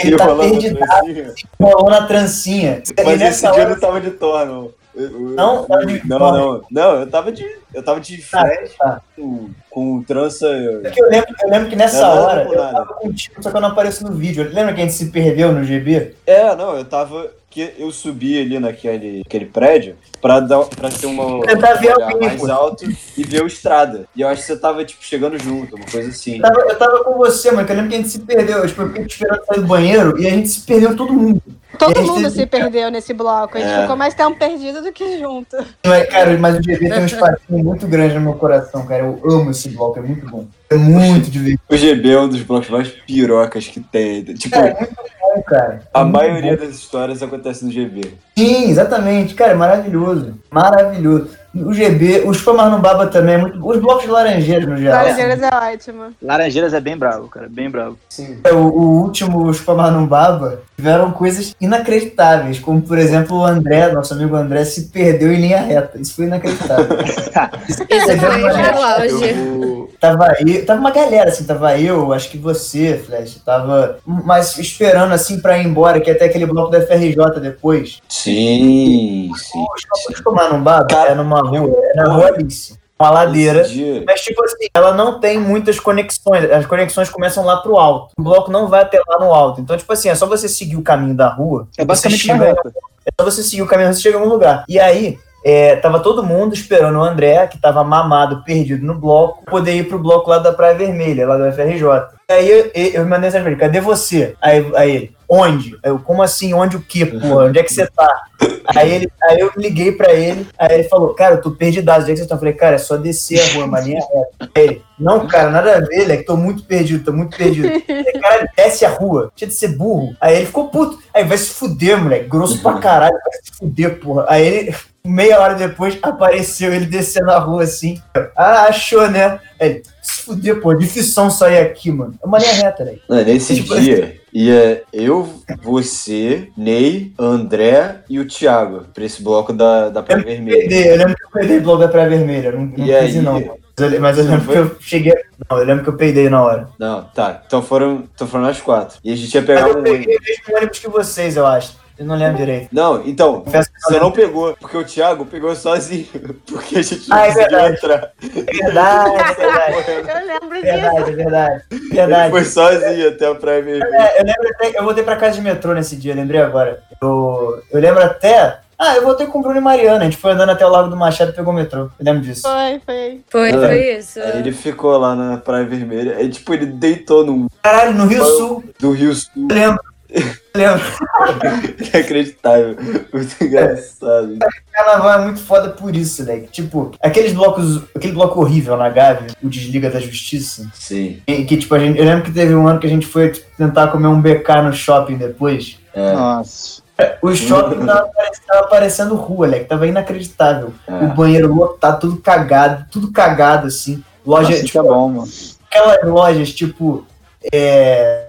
Ele Eu tá perdidaço, assim, rolou na trancinha. E Mas esse nessa dia eu hora, não tava de Thor, não. Eu- eu- Não? Não, não, eu tava de. Eu tava de Ah, tá. com, com trança. Porque eu lembro, eu lembro que nessa Não, hora não, eu tava contigo, só que eu não apareço no vídeo. Lembra que a gente se perdeu no GB? É, não, eu tava. Que eu subi ali naquele aquele prédio pra, dar, pra ter uma. Tentar ver olhar alguém, mais pô. alto e ver o estrada. E eu acho que você tava, tipo, chegando junto, uma coisa assim. Eu tava, eu tava com você, mano, que eu lembro que a gente se perdeu. Tipo, eu fiquei te esperando sair do banheiro e a gente se perdeu todo mundo. Todo mundo teve- se perdeu nesse bloco. A gente É. ficou mais tempo perdido do que junto. Mas, cara, mas o GB tem um espacinho muito grande no meu coração, cara. Eu amo esse bloco, é muito bom. É muito divertido. O GB é um dos blocos mais pirocas que tem. Tipo, Cara, é muito bom, cara. a É muito maioria bom. das histórias acontece no GB. Sim, exatamente. Cara, é maravilhoso. Maravilhoso. O GB, os Pamarnubaba também é muito Os blocos de laranjeiras, no geral. Laranjeiras é ótimo. Laranjeiras é bem bravo, cara. Bem bravo. É, O, o último, os Pamarnubaba, tiveram coisas inacreditáveis, como, por exemplo, o André, nosso amigo André, se perdeu em linha reta. Isso foi inacreditável. Isso Isso foi verdade. o. Tava aí, tava uma galera, assim, tava eu, acho que você, Flash, tava mas esperando, assim, pra ir embora, que até aquele bloco da FRJ depois. Sim, sim. Os Pamarnubaba Cara, é numa rua, é na rua Alice, uma ladeira. Mas, tipo assim, ela não tem muitas conexões. As conexões começam lá pro alto. O bloco não vai até lá no alto. Então, tipo assim, é só você seguir o caminho da rua. É basicamente uma reta. é só você seguir o caminho, você chega em algum lugar. E aí, é, tava todo mundo esperando o André, que tava mamado, perdido no bloco, poder ir pro bloco lá da Praia Vermelha, lá do FRJ. E aí eu, eu, eu mandei mensagem pra ele, cadê você? Aí, aí ele, onde? Eu, como assim, onde o quê, porra? Onde é que você tá? Aí, ele, aí eu liguei pra ele, aí ele falou, cara, eu tô perdidaço, onde é que você tá? Eu falei, cara, é só descer a rua, uma linha reta. Aí ele, não, cara, nada a ver, é que tô muito perdido, tô muito perdido. Falei, cara, desce a rua, tinha de ser burro. Aí ele ficou puto, aí vai se fuder, moleque, grosso pra caralho, vai se fuder, porra. Aí ele, meia hora depois, apareceu ele descendo a rua assim. Ah, achou, né? Aí ele, se fuder, pô, difícil sair aqui, mano. É uma linha reta? Não, nesse Tipo, dia, ia eu, você, Ney, André e o Thiago pra esse bloco da, da Praia Vermelha. Perdi, eu lembro que eu peidei o bloco da Praia Vermelha, eu não, não E aí? não. Mas eu, mas eu lembro foi? que eu cheguei. Não, eu lembro que eu peidei na hora. Não, tá. Então foram, então foram nós quatro. E a gente ia pegar eu um peguei ônibus. o mesmo ônibus que vocês, eu acho. Eu não lembro direito. Não, então, Confesso que você não pegou, porque o Thiago pegou sozinho. Porque a gente não Ah, é conseguiu verdade. entrar. É verdade, é verdade. Eu lembro disso. Verdade, é verdade. Ele Verdade. foi sozinho até a Praia Vermelha. É, eu lembro até, eu voltei pra casa de metrô nesse dia, lembrei agora. Eu, eu lembro até. Ah, eu voltei com o Bruno e Mariana, a gente foi andando até o Lago do Machado e pegou o metrô. Eu lembro disso. Foi, foi. Foi, É. foi isso. Aí ele ficou lá na Praia Vermelha. Aí, tipo, ele deitou num Caralho, no Rio Sul, do Rio Sul. eu lembro. Lembro. Inacreditável. Muito engraçado. Carnaval é muito foda por isso, né? Tipo, aqueles blocos. Aquele bloco horrível na Gávea, o Desliga da Justiça. Sim. em Que, tipo, a gente, eu lembro que teve um ano que a gente foi tipo, tentar comer um BK no shopping depois. É. Nossa. O shopping tava, parecendo- tava parecendo rua, né? Que tava inacreditável. É. O banheiro lotado, tudo cagado, tudo cagado, assim. Loja, Nossa, isso tipo, é bom, mano. aquelas lojas, tipo. É.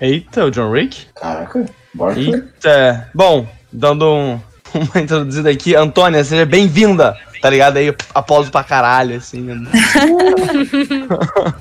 Eita, o John Rick? Caraca, bora. Eita. Bom, dando um- uma introduzida aqui, Antônia, seja bem-vinda. Tá ligado aí? Aplauso pra caralho, assim.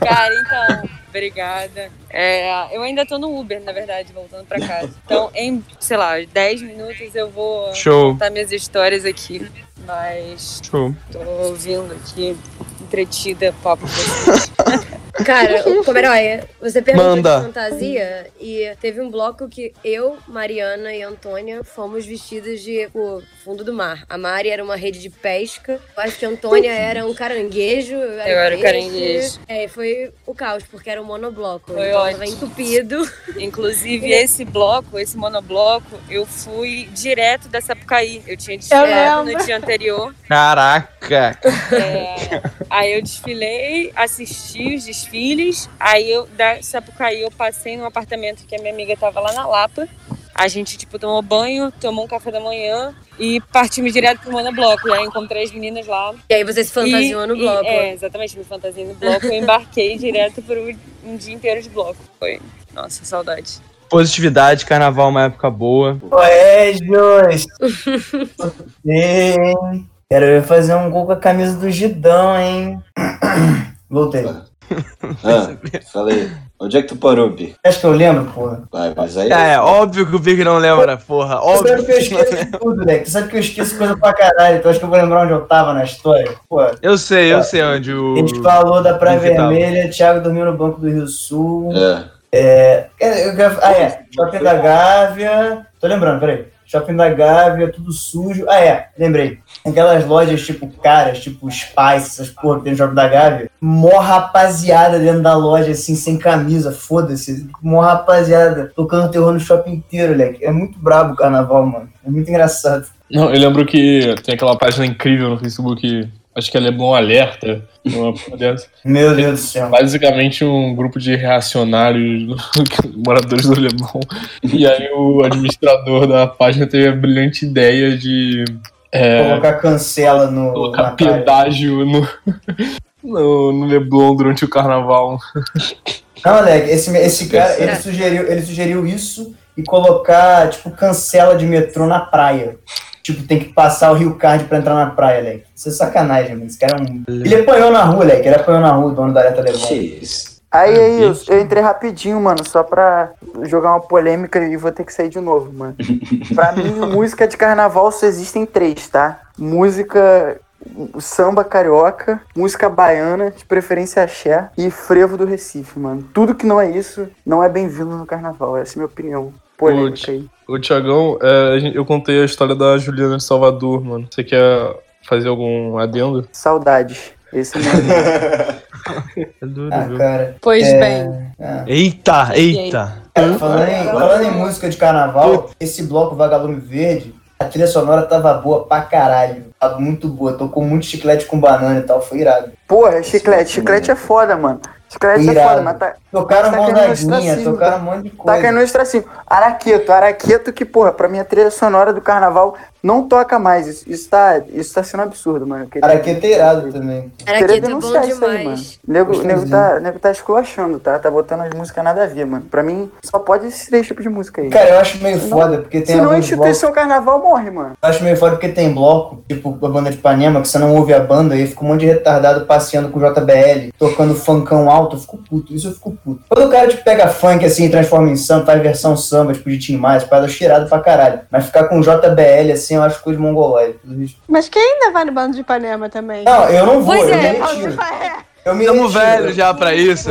Cara, então, obrigada. É, eu ainda tô no Uber, na verdade, voltando pra casa. Então, em, sei lá, 10 minutos eu vou Show. contar minhas histórias aqui. Mas Show. tô ouvindo aqui, entretida, papo com vocês. Cara, o Pomeroy, você perguntou Manda. de fantasia e teve um bloco que eu, Mariana e Antônia fomos vestidas de tipo, fundo do mar. A Mari era uma rede de pesca, eu acho que a Antônia era um caranguejo. Eu era, Eu era o caranguejo. É, foi o caos, porque era um monobloco. Foi então ótimo. tava entupido. Inclusive, esse bloco, esse monobloco, eu fui direto da Sapucaí. Eu tinha Eu desfilado no dia anterior. Caraca. É, aí eu desfilei, assisti os desfiles. Aí eu, da Sapucaí, eu passei num apartamento que a minha amiga tava lá na Lapa. A gente, tipo, tomou banho, tomou um café da manhã e partimos direto pro monobloco. E aí encontrei as meninas lá. E aí você se fantasiou E- no e- bloco. é, exatamente, me fantasiei no bloco. Eu embarquei direto pro um dia inteiro de bloco. Foi, nossa, saudade. Positividade, carnaval é uma época boa. Ué, Jus. Sim. Quero ver fazer um gol com a camisa do Gidão, hein? Voltei. Ah, falei. Onde é que tu parou, Bi? Acho que eu lembro, porra. Vai, mas aí. É, é óbvio que o Big não lembra, porra. Tu Óbvio sabe que eu esqueço tudo, né? Tu sabe que eu esqueço coisa pra caralho. Tu acha que eu vou lembrar onde eu tava na história? Pô, Eu sei, eu sei onde o. a gente falou da Praia Big tava. Vermelha, Thiago dormiu no banco do Rio Sul. É. É, eu quero- ah, é. Shopping da Gávea. Tô lembrando, peraí. Shopping da Gávea, tudo sujo. Ah, é. Lembrei. Aquelas lojas tipo caras, tipo Spice, essas porra que tem no Shopping da Gávea. Mó rapaziada dentro da loja, assim, sem camisa. Foda-se. Mó rapaziada tocando terror no shopping inteiro, moleque. É muito brabo o carnaval, mano. É muito engraçado. Não, eu lembro que tem aquela página incrível no Facebook, acho que é Leblon Alerta. Meu Deus do céu. Basicamente um grupo de reacionários, moradores do Leblon. E aí o administrador da página teve a brilhante ideia de é, Colocar cancela no. colocar pedágio no, no, no Leblon durante o carnaval. Não, moleque, esse, esse cara, ele sugeriu, ele sugeriu isso e colocar, tipo, cancela de metrô na praia. Tipo, tem que passar o Rio Card pra entrar na praia, moleque. Isso é sacanagem, mano. Esse cara é um. Ele apanhou na rua, moleque. Ele apanhou na rua, o dono da Alerta Que Leblon. isso? Aí, aí, eu, eu entrei rapidinho, mano, só pra jogar uma polêmica e vou ter que sair de novo, mano. Pra mim, música de carnaval só existem três, tá? Música samba carioca, música baiana, de preferência axé, e frevo do Recife, mano. Tudo que não é isso, não é bem-vindo no carnaval. Essa é a minha opinião. Polêmica aí. Ô, Tiagão, é, eu contei a história da Juliana de Salvador, mano. Você quer fazer algum adendo? Saudades. Esse mesmo. É duro, Ah, viu? cara. Pois É, bem, é. Eita, eita. Cara, falando, em, falando em música de carnaval, esse bloco Vagalume Verde, a trilha sonora tava boa pra caralho. Tava muito boa. Tocou muito chiclete com banana e tal. Foi irado. Porra, chiclete. Chiclete é foda, mano. Chiclete é foda, mas tá, Tocaram Tá caindo Mondadinha, ostracismo, tocaram tá? um monte de Tá coisa. caindo no extracinho. Araqueto, Araqueto que, porra, pra mim a trilha sonora do carnaval não toca mais. Isso, isso, tá, isso tá sendo absurdo, mano. Queria- Araqueta é irado também. queria Araqueto é bom denunciar isso aí, mano. demais. Nego, Gostosinho. nego, tá, nego tá esculachando, tá? Tá botando as músicas nada a ver, mano. Pra mim, só pode esses três tipos de música aí. Cara, eu acho meio foda, porque tem Senão a instituição carnaval morre, mano. Eu acho meio foda porque tem bloco, tipo a banda de Ipanema, que você não ouve a banda e fica um monte de retardado passeando com o JBL, tocando funkão alto, eu fico puto, isso eu fico puto. Quando o cara tipo, pega funk assim e transforma em samba, faz versão samba, tipo de Tim Mais, faz cheirado pra caralho. Mas ficar com JBL assim, eu acho coisa isso. Mas quem ainda vai no bando de Ipanema também? Não, eu não vou, Pois eu é. me retiro. Eu me Tamo retiro. velho já pra isso.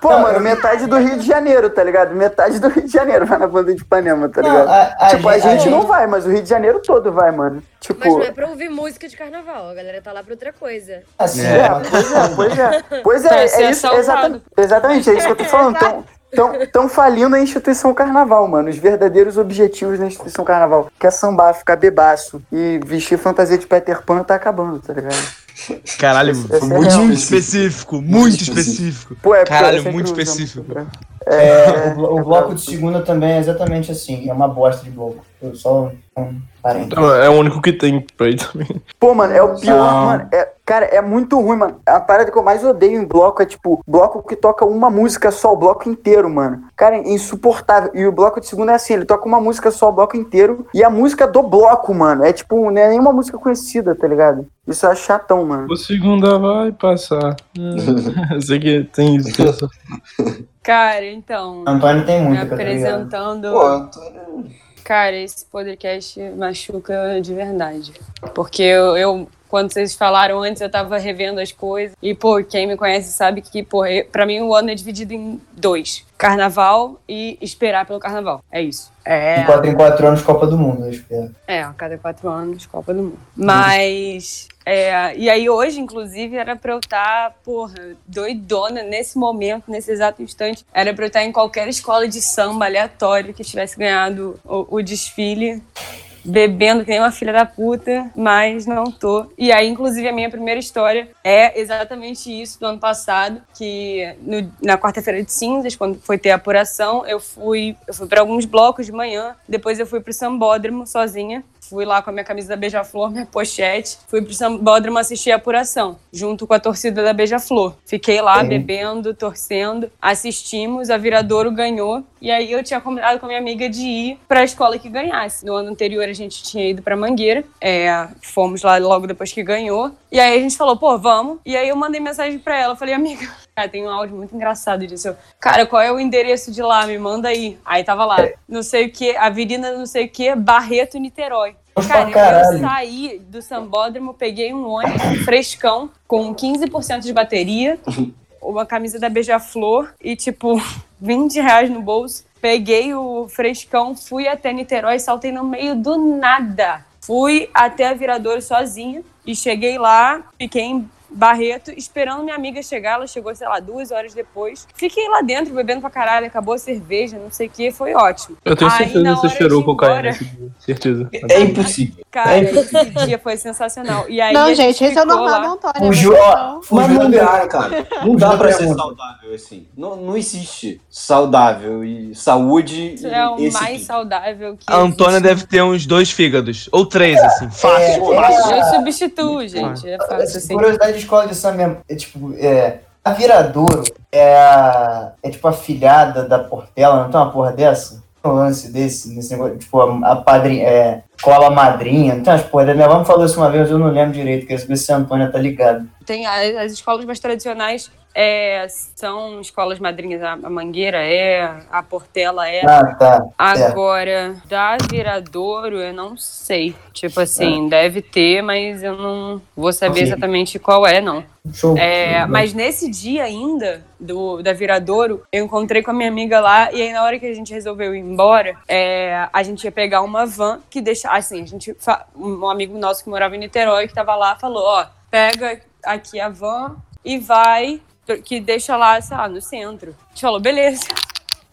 Pô, Não, mano, metade do Rio de Janeiro, tá ligado? Metade do Rio de Janeiro vai na banda de Ipanema, tá Não, ligado? a- a tipo, a gente- a gente não vai, mas o Rio de Janeiro todo vai, mano. Tipo. Mas não é pra ouvir música de carnaval, a galera tá lá pra outra coisa. Assim, É. É, pois é, pois é. Pois é, ser é isso, assaltado. exatamente, exatamente, é isso que eu tô falando. Tão, tão, tão falindo a instituição carnaval, mano. Os verdadeiros objetivos da instituição carnaval. Que é sambar, ficar bebaço e vestir fantasia de Peter Pan tá acabando, tá ligado? Caralho, Esse é muito real. específico, muito específico. Pô, é Caralho, muito específico. né? É, o, blo- o bloco de segunda também é exatamente assim, é uma bosta de bloco. Eu só Não, É o único que tem pra ir também. Pô, mano, é o pior, Não. mano. É, cara, é muito ruim, mano. A parada que eu mais odeio em bloco é, tipo, bloco que toca uma música só, o bloco inteiro, mano. Cara, é insuportável. E o bloco de segunda é assim, ele toca uma música só, o bloco inteiro. E a música do bloco, mano. É tipo, não é nenhuma música conhecida, tá ligado? Isso acho chatão, mano. O segunda vai passar. Eu sei que tem isso. cara, então, Antônio tem me muita, tá apresentando. Pô, Antônio. Cara, esse podcast machuca de verdade. Porque eu, eu quando vocês falaram antes, eu tava revendo as coisas. E, pô, quem me conhece sabe que, pô, pra mim o ano é dividido em dois: carnaval e esperar pelo carnaval. É isso. É. De 4 em 4 anos, Copa do Mundo, eu espero. É, a cada quatro anos, Copa do Mundo. Mas. é, e aí, hoje, inclusive, era pra eu estar, porra, doidona nesse momento, nesse exato instante. Era pra eu estar em qualquer escola de samba aleatório que tivesse ganhado o, o desfile. Bebendo que nem uma filha da puta, mas não tô. E aí, inclusive, a minha primeira história é exatamente isso do ano passado, que no- na quarta-feira de cinzas, quando foi ter a apuração, eu fui, eu fui para alguns blocos de manhã, depois eu fui pro sambódromo sozinha, fui lá com a minha camisa da Beija-Flor, minha pochete, fui pro sambódromo assistir a apuração, junto com a torcida da Beija-Flor. Fiquei lá Sim. bebendo, torcendo, assistimos, a Viradouro ganhou, e aí eu tinha combinado com a minha amiga de ir pra escola que ganhasse. No ano anterior a gente tinha ido pra Mangueira, é, fomos lá logo depois que ganhou, e aí a gente falou, pô, vamos. E aí eu mandei mensagem pra ela, falei, amiga, cara, tem um áudio muito engraçado disso. Eu, cara, qual é o endereço de lá? Me manda aí. Aí tava lá, não sei o que, Avenida não sei o que, Barreto, Niterói. Cara, eu, eu saí do sambódromo, peguei um ônibus frescão com 15% de bateria, uma camisa da Beija-Flor e, tipo, 20 reais no bolso. Peguei o frescão, fui até Niterói, saltei no meio do nada. Fui até a Viradouro sozinha e cheguei lá, fiquei Barreto, esperando minha amiga chegar. Ela chegou, sei lá, duas horas depois. Fiquei lá dentro, bebendo pra caralho, acabou a cerveja, não sei o que, foi ótimo. Eu tenho Aí, certeza na que você cheirou cocaína embora- nesse dia. Certeza. É impossível. Cara, É esse dia foi sensacional. E aí não, a gente, esse é o normal da Antônia. Fugiu, vocês ó, não. Mas fugiu não dá, cara. Não dá pra ser saudável assim. Não, não existe saudável e saúde Isso é o esse mais saudável que A Antônia existe. deve ter uns dois fígados. Ou três, assim. Fácil. É, fácil. Eu substituo, gente. É fácil assim. Curiosidade de escola de samba mesmo. É tipo, é. A Viradouro é a. É tipo a filhada da Portela, não tem uma porra dessa? Um lance desse, nesse negócio, tipo, a, a padrinha. É, escola madrinha, não tem umas porra. Minha avó me falou isso uma vez, eu não lembro direito, queria saber se a Antônia tá ligada. Tem as escolas mais tradicionais é, são escolas madrinhas. A, Mangueira é, a Portela é. Ah, tá. É. Agora, da Viradouro, eu não sei. Tipo assim, deve ter, mas eu não vou saber exatamente qual é, não. Show. É, mas nesse dia ainda do da Viradouro, eu encontrei com a minha amiga lá e aí na hora que a gente resolveu ir embora, é, a gente ia pegar uma van que deixa, assim, a gente um amigo nosso que morava em Niterói que tava lá falou, ó, pega aqui a van e vai que deixa lá, sei lá, no centro. A gente falou, beleza.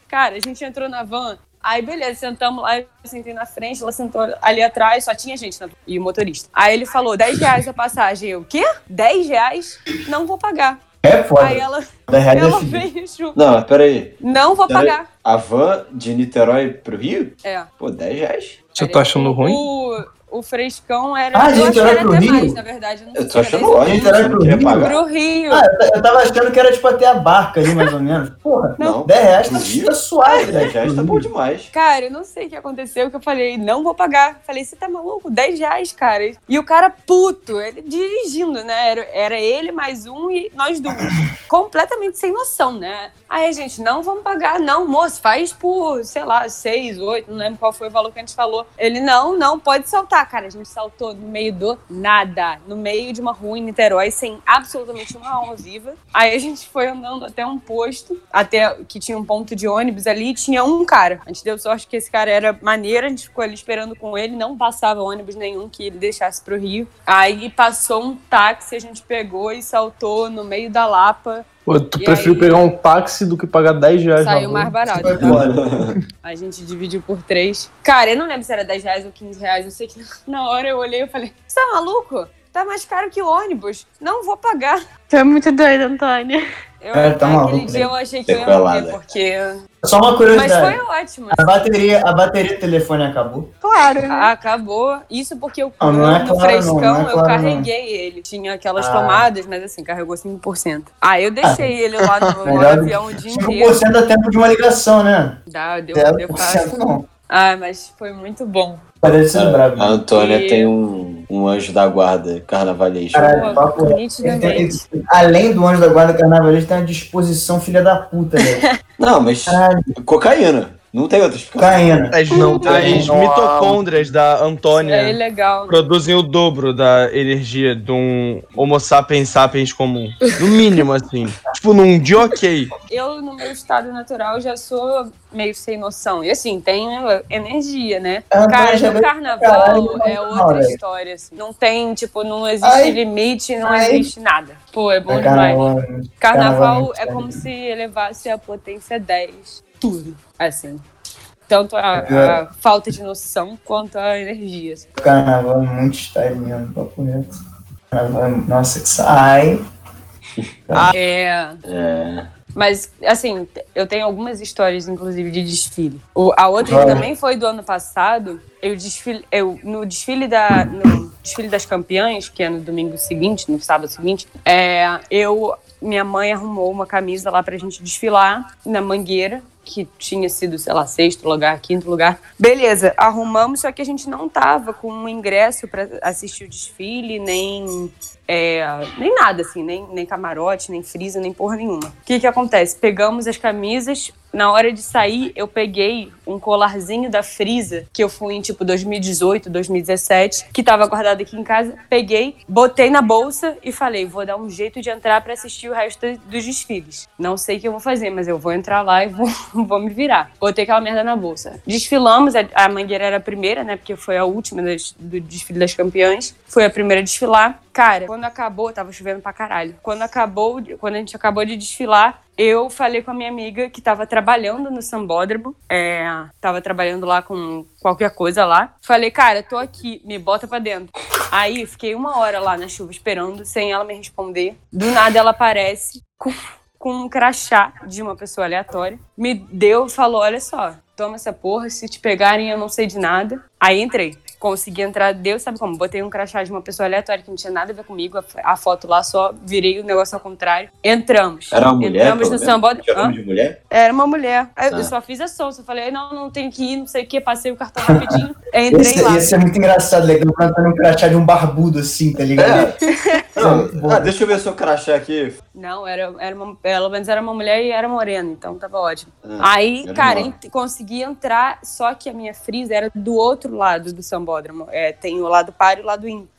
Cara, a gente entrou na van. Aí, beleza, sentamos lá, eu sentei na frente, ela sentou ali atrás, só tinha gente na e o motorista. Aí ele falou, 10 reais a passagem. Eu, quê? 10 reais? Não vou pagar. É foda. Aí ela, ela veio junto. Não, mas peraí. Não vou Peraí. pagar. A van de Niterói pro Rio? É. Pô, 10 reais. Você tá achando ruim? O, o frescão era. Ah, que Niterói era pro até Rio? mais, na verdade. Eu, não Eu tô era achando 10 ou ótimo. 15. Niterói Você não pro Rio? Pro Rio. Ah, eu- tava achando que era tipo até a barca ali, mais ou menos. Porra, Não. 10 reais Rio? tá, tá suave, 10 né? reais tá bom demais. Cara, eu não sei o que aconteceu, que eu falei, não vou pagar. Falei, você tá maluco? 10 reais, cara. E o cara puto, ele dirigindo, né? Era, era ele mais um e nós duas. Completamente sem noção, né? Aí a gente, não vamos pagar, não, moço, faz por, sei lá, 6, 8, não lembro qual foi o valor que a gente falou. Ele, não, não, pode saltar. Cara, a gente saltou no meio do nada, no meio de uma rua em Niterói, sem absolutamente uma alma viva. Aí a gente foi andando até um posto, até que tinha um ponto de ônibus ali, e tinha um cara. A gente deu sorte que esse cara era maneiro, a gente ficou ali esperando com ele, não passava ônibus nenhum que ele deixasse pro Rio. Aí passou um táxi, a gente pegou e saltou no meio da Lapa. Pô, tu E preferiu aí? pegar um táxi do que pagar 10 reais Saiu mais barato. Tá? A gente dividiu por três. Cara, eu não lembro se era 10 reais ou 15 reais. Eu sei que na hora eu olhei e falei: Você tá maluco? Tá mais caro que o ônibus. Não vou pagar. Tu é muito doida, Antônia. Eu, É, tá naquele maluco, dia né? eu achei que eu ia morrer, Sequelada. porque. Só uma Mas curiosidade. foi ótimo. A bateria, a bateria do telefone acabou. Claro. né? Acabou. Isso porque eu Não, não é no claro, frescão, não, não é eu claro, carreguei ele. Tinha aquelas Ah. tomadas, mas assim, carregou 5%. Ah, eu deixei ele lá no, avião o dia inteiro. 5% dá tempo de uma ligação, né? Dá, deu, deu 0% fácil. não. Ah, mas foi muito bom. Parece ser bravo. A Antônia E- tem um, um anjo da guarda carnavalesco. Caralho, papo tem- além do anjo da guarda carnavalesca, tem uma disposição filha da puta, velho. Não, mas Caralho. cocaína. Não tem outra explicação. Caína. As, Não tem. as mitocôndrias da É Antônia ilegal. produzem o dobro da energia de um Homo sapiens sapiens comum. No mínimo, assim. tipo, num dia ok. Eu, no meu estado natural, já sou meio sem noção. E assim, tem né, energia, né? Ah, Cara, no carnaval é outra história, assim. Não tem, tipo, não existe Ai. limite, não Ai. existe nada. Pô, é bom É demais. carnaval. Carnaval muito é sério. como se elevasse a potência 10. Tudo. Assim. Tanto a, É. a falta de noção quanto a energia. assim. Carnaval é muito mesmo, papo reto. É- Nossa, que sai. É. É. Mas, assim, eu tenho algumas histórias, inclusive, de desfile. O- a outra que também foi do ano passado, eu desfile, eu, no desfile da. No desfile das campeãs, que é no domingo seguinte, no sábado seguinte, é, eu. Minha mãe arrumou uma camisa lá pra gente desfilar na mangueira. Que tinha sido, sei lá, sexto lugar, quinto lugar. Beleza, arrumamos, só que a gente não tava com um ingresso pra assistir o desfile, nem é, nem nada, assim, nem, nem camarote, nem frisa, nem porra nenhuma. O que que acontece? Pegamos as camisas, na hora de sair, eu peguei um colarzinho da frisa, que eu fui em tipo 2018, 2017, que tava guardado aqui em casa. Peguei, botei na bolsa e falei, vou dar um jeito de entrar pra assistir o resto dos desfiles. Não sei o que eu vou fazer, mas eu vou entrar lá e vou, vou me virar. Botei aquela merda na bolsa. Desfilamos, a, a Mangueira era a primeira, né? Porque foi a última das- do desfile das campeãs. Foi a primeira a desfilar. Cara, quando acabou, tava chovendo pra caralho. Quando acabou, quando a gente acabou de desfilar, eu falei com a minha amiga que tava trabalhando no Sambódromo. É, tava trabalhando lá com qualquer coisa lá. Falei, cara, tô aqui, me bota pra dentro. Aí fiquei uma hora lá na chuva esperando, sem ela me responder. Do nada ela aparece com, com um crachá de uma pessoa aleatória. Me deu, falou: olha só, toma essa porra, se te pegarem eu não sei de nada. Aí entrei. Consegui entrar, Deus sabe como. Botei um crachá de uma pessoa aleatória que não tinha nada a ver comigo, a, a foto lá só, virei o negócio ao contrário. Entramos. Era uma mulher? Entramos no sambódromo. Nome de mulher? Era uma mulher. Aí Ah. Eu só fiz a sonsa. Falei, não, não tenho que ir, não sei o que. Passei o cartão rapidinho. Entrei Esse, lá. esse é muito engraçado, legal, plantando um crachá de um barbudo assim, tá ligado? É. Não, ah, deixa eu ver seu crachá aqui. Não, era, era uma, pelo menos era uma mulher e era morena, então tava ótimo. Ah, Aí, era cara, ent- consegui entrar, só que a minha frisa era do outro lado do sambódromo. É, tem o lado par e o lado ímpar.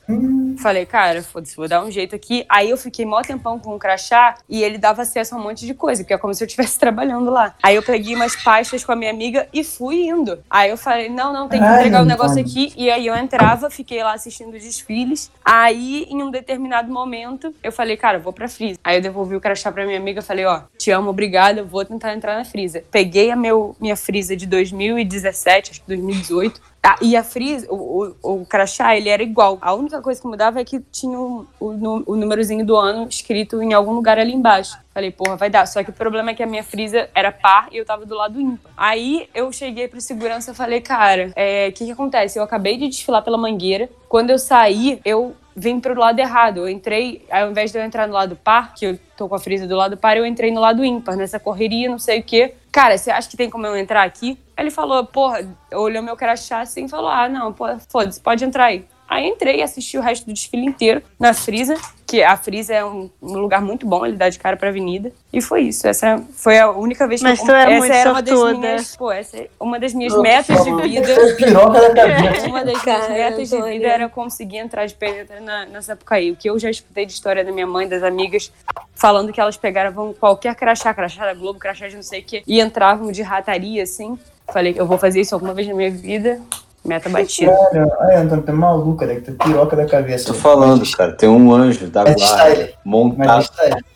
Falei, cara, foda-se, vou dar um jeito aqui. Aí eu fiquei mó tempão com o crachá e ele dava acesso a um monte de coisa, porque é como se eu estivesse trabalhando lá. Aí eu peguei umas pastas com a minha amiga e fui indo. Aí eu falei, não, não, tem que entregar o Antônio. negócio aqui. E aí eu entrava, fiquei lá assistindo os desfiles. Aí, em um determinado momento, eu falei, cara, vou pra Frisa. Aí eu devolvi o crachá pra minha amiga, falei, ó, te amo, obrigada, vou tentar entrar na Frisa. Peguei a meu, minha Frisa de 2017, acho que 2018. Ah, e a Frisa, o, o, o crachá, ele era igual. A única coisa que mudava é que tinha o, o, o númerozinho do ano escrito em algum lugar ali embaixo. Falei, porra, vai dar. Só que o problema é que a minha Frisa era par e eu tava do lado ímpar. Aí eu cheguei pro segurança e falei, cara, é, o que que acontece? Eu acabei de desfilar pela Mangueira. Quando eu saí, eu vim pro lado errado. Eu entrei, ao invés de eu entrar no lado par, que eu tô com a frisa do lado par, eu entrei no lado ímpar, nessa correria, não sei o quê. Cara, você acha que tem como eu entrar aqui? Ele falou, porra, olhou meu crachá assim e falou, ah, não, foda-se, pode entrar aí. Aí entrei e assisti o resto do desfile inteiro na Frisa, que a Frisa é um, um lugar muito bom, ele dá de cara pra avenida. E foi isso. Essa foi a única vez que Mas eu tu era essa muito era uma das sortuda. minhas, pô, essa é uma das minhas metas de vida. Foi piroca da cabeça. Uma das minhas Cara, metas de vida era conseguir entrar de penetra na, na Sapucaí. O que eu já escutei de história da minha mãe, das amigas, falando que elas pegavam qualquer crachá, crachá da Globo, crachá de não sei o quê, e entravam de rataria, assim. Falei que eu vou fazer isso alguma vez na minha vida. Meta batida. Cara, ai, Antônio, tá maluca, né? Tá piroca da cabeça. Tô falando, cara. Tem um anjo da guarda style. Montado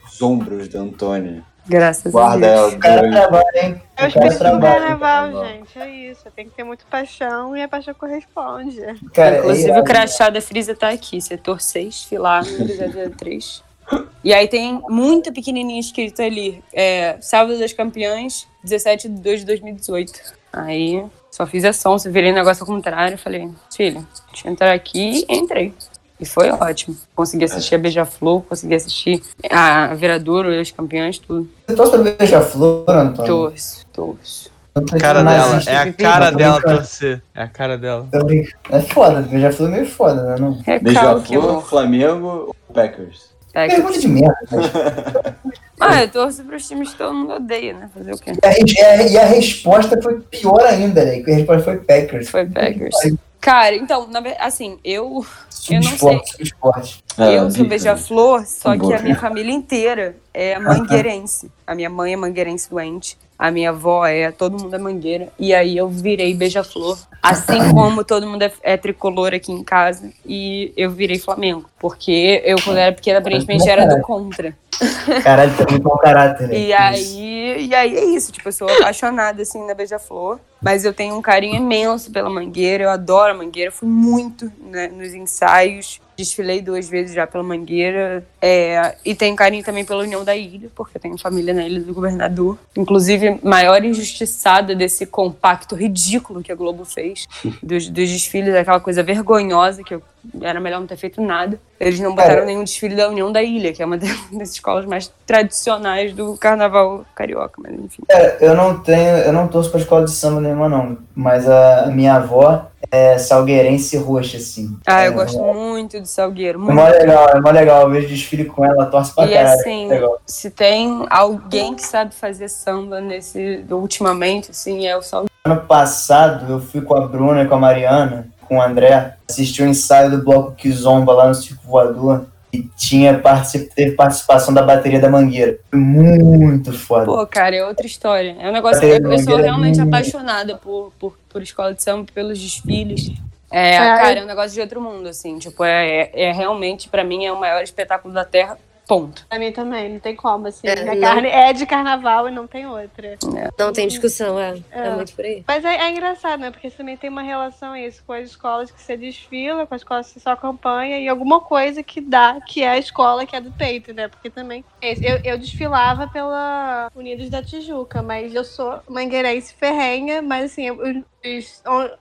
nos ombros da Antônia. Graças Guarda a ela Deus. O cara trabalha, hein? É o espírito do trabalha. carnaval, carnaval. gente. É isso. Tem que ter muito paixão e a paixão corresponde. Cara, Inclusive, é o crachá da Frisa tá aqui, setor 6, filar número 003. E aí tem muito pequenininho escrito ali, é, Sábado das Campeãs, 17 de 2 de 2018. Aí só fiz a som, virei o negócio ao contrário, falei, filha, deixa eu entrar aqui e entrei. E foi ótimo. Consegui assistir a Beija-Flor, consegui assistir a Viradouro, os campeões, tudo. Você torce pra Beija-Flor, Antônio? Torço, torço. A cara dela, nazista, é a cara dela torcer. É a cara dela. É foda, Beija-Flor é meio foda, né? Não... Recalque, Beija-Flor. Flamengo ou Packers? É, Pergunta de merda. né? Ah, eu torço pros times que todo mundo odeia, né? Fazer o quê? E a, e a- e a resposta foi pior ainda, né? Que a resposta foi Packers. Foi Packers. Cara, então, na assim, eu. Eu não sei. Subesporte. É, eu sou bica, beija-flor, só que a minha família inteira é mangueirense. A minha mãe é mangueirense doente. A minha avó é, todo mundo é mangueira. E aí eu virei beija-flor. Assim como todo mundo é, é tricolor aqui em casa. E eu virei Flamengo. Porque eu, quando era pequena, aparentemente era do contra. Caralho, tem muito mau caráter, né? E aí, e aí é isso, tipo, eu sou apaixonada, assim, na Beija-Flor. Mas eu tenho um carinho imenso pela Mangueira, eu adoro a Mangueira. Fui muito né, nos ensaios, desfilei duas vezes já pela Mangueira. É, e tenho carinho também pela União da Ilha, porque eu tenho família na Ilha do Governador. Inclusive, maior injustiçada desse compacto ridículo que a Globo fez, dos, dos desfiles, aquela coisa vergonhosa que eu era melhor não ter feito nada. Eles não botaram nenhum desfile da União da Ilha, que é uma das escolas mais tradicionais do carnaval carioca, mas enfim. Cara, eu não tenho, eu não torço pra escola de samba nenhuma, não. Mas a minha avó é salgueirense roxa, assim. Ah, eu É, gosto muito de Salgueiro. É Muito. mó legal, é mó legal. Eu vejo desfile com ela, torce pra E caralho. assim, é legal. se tem alguém que sabe fazer samba nesse ultimamente, assim, é o Salgueiro. Ano passado, eu fui com a Bruna e com a Mariana, com o André, assistir o ensaio do Bloco Kizomba lá no Circo Voador. E tinha particip... teve participação da bateria da Mangueira. Foi muito foda. Pô, cara, é outra história. É um negócio que É, eu, sou Mangueira é realmente muito- apaixonada por, por, por escola de samba, pelos desfiles. É, É, cara, é um negócio de outro mundo, assim. Tipo, é, é, é realmente, pra mim, é o maior espetáculo da Terra. Ponto. Pra mim também, não tem como, assim. É, a carne é de carnaval e não tem outra. Não tem discussão, é. É, É. muito por aí. Mas é, é engraçado, né? Porque também tem uma relação isso com as escolas que você desfila, com as escolas que você só acompanha e alguma coisa que dá, que é a escola que é do peito, né? Porque também. Eu, eu desfilava pela Unidos da Tijuca, mas eu sou mangueirense ferrenha, mas assim, eu-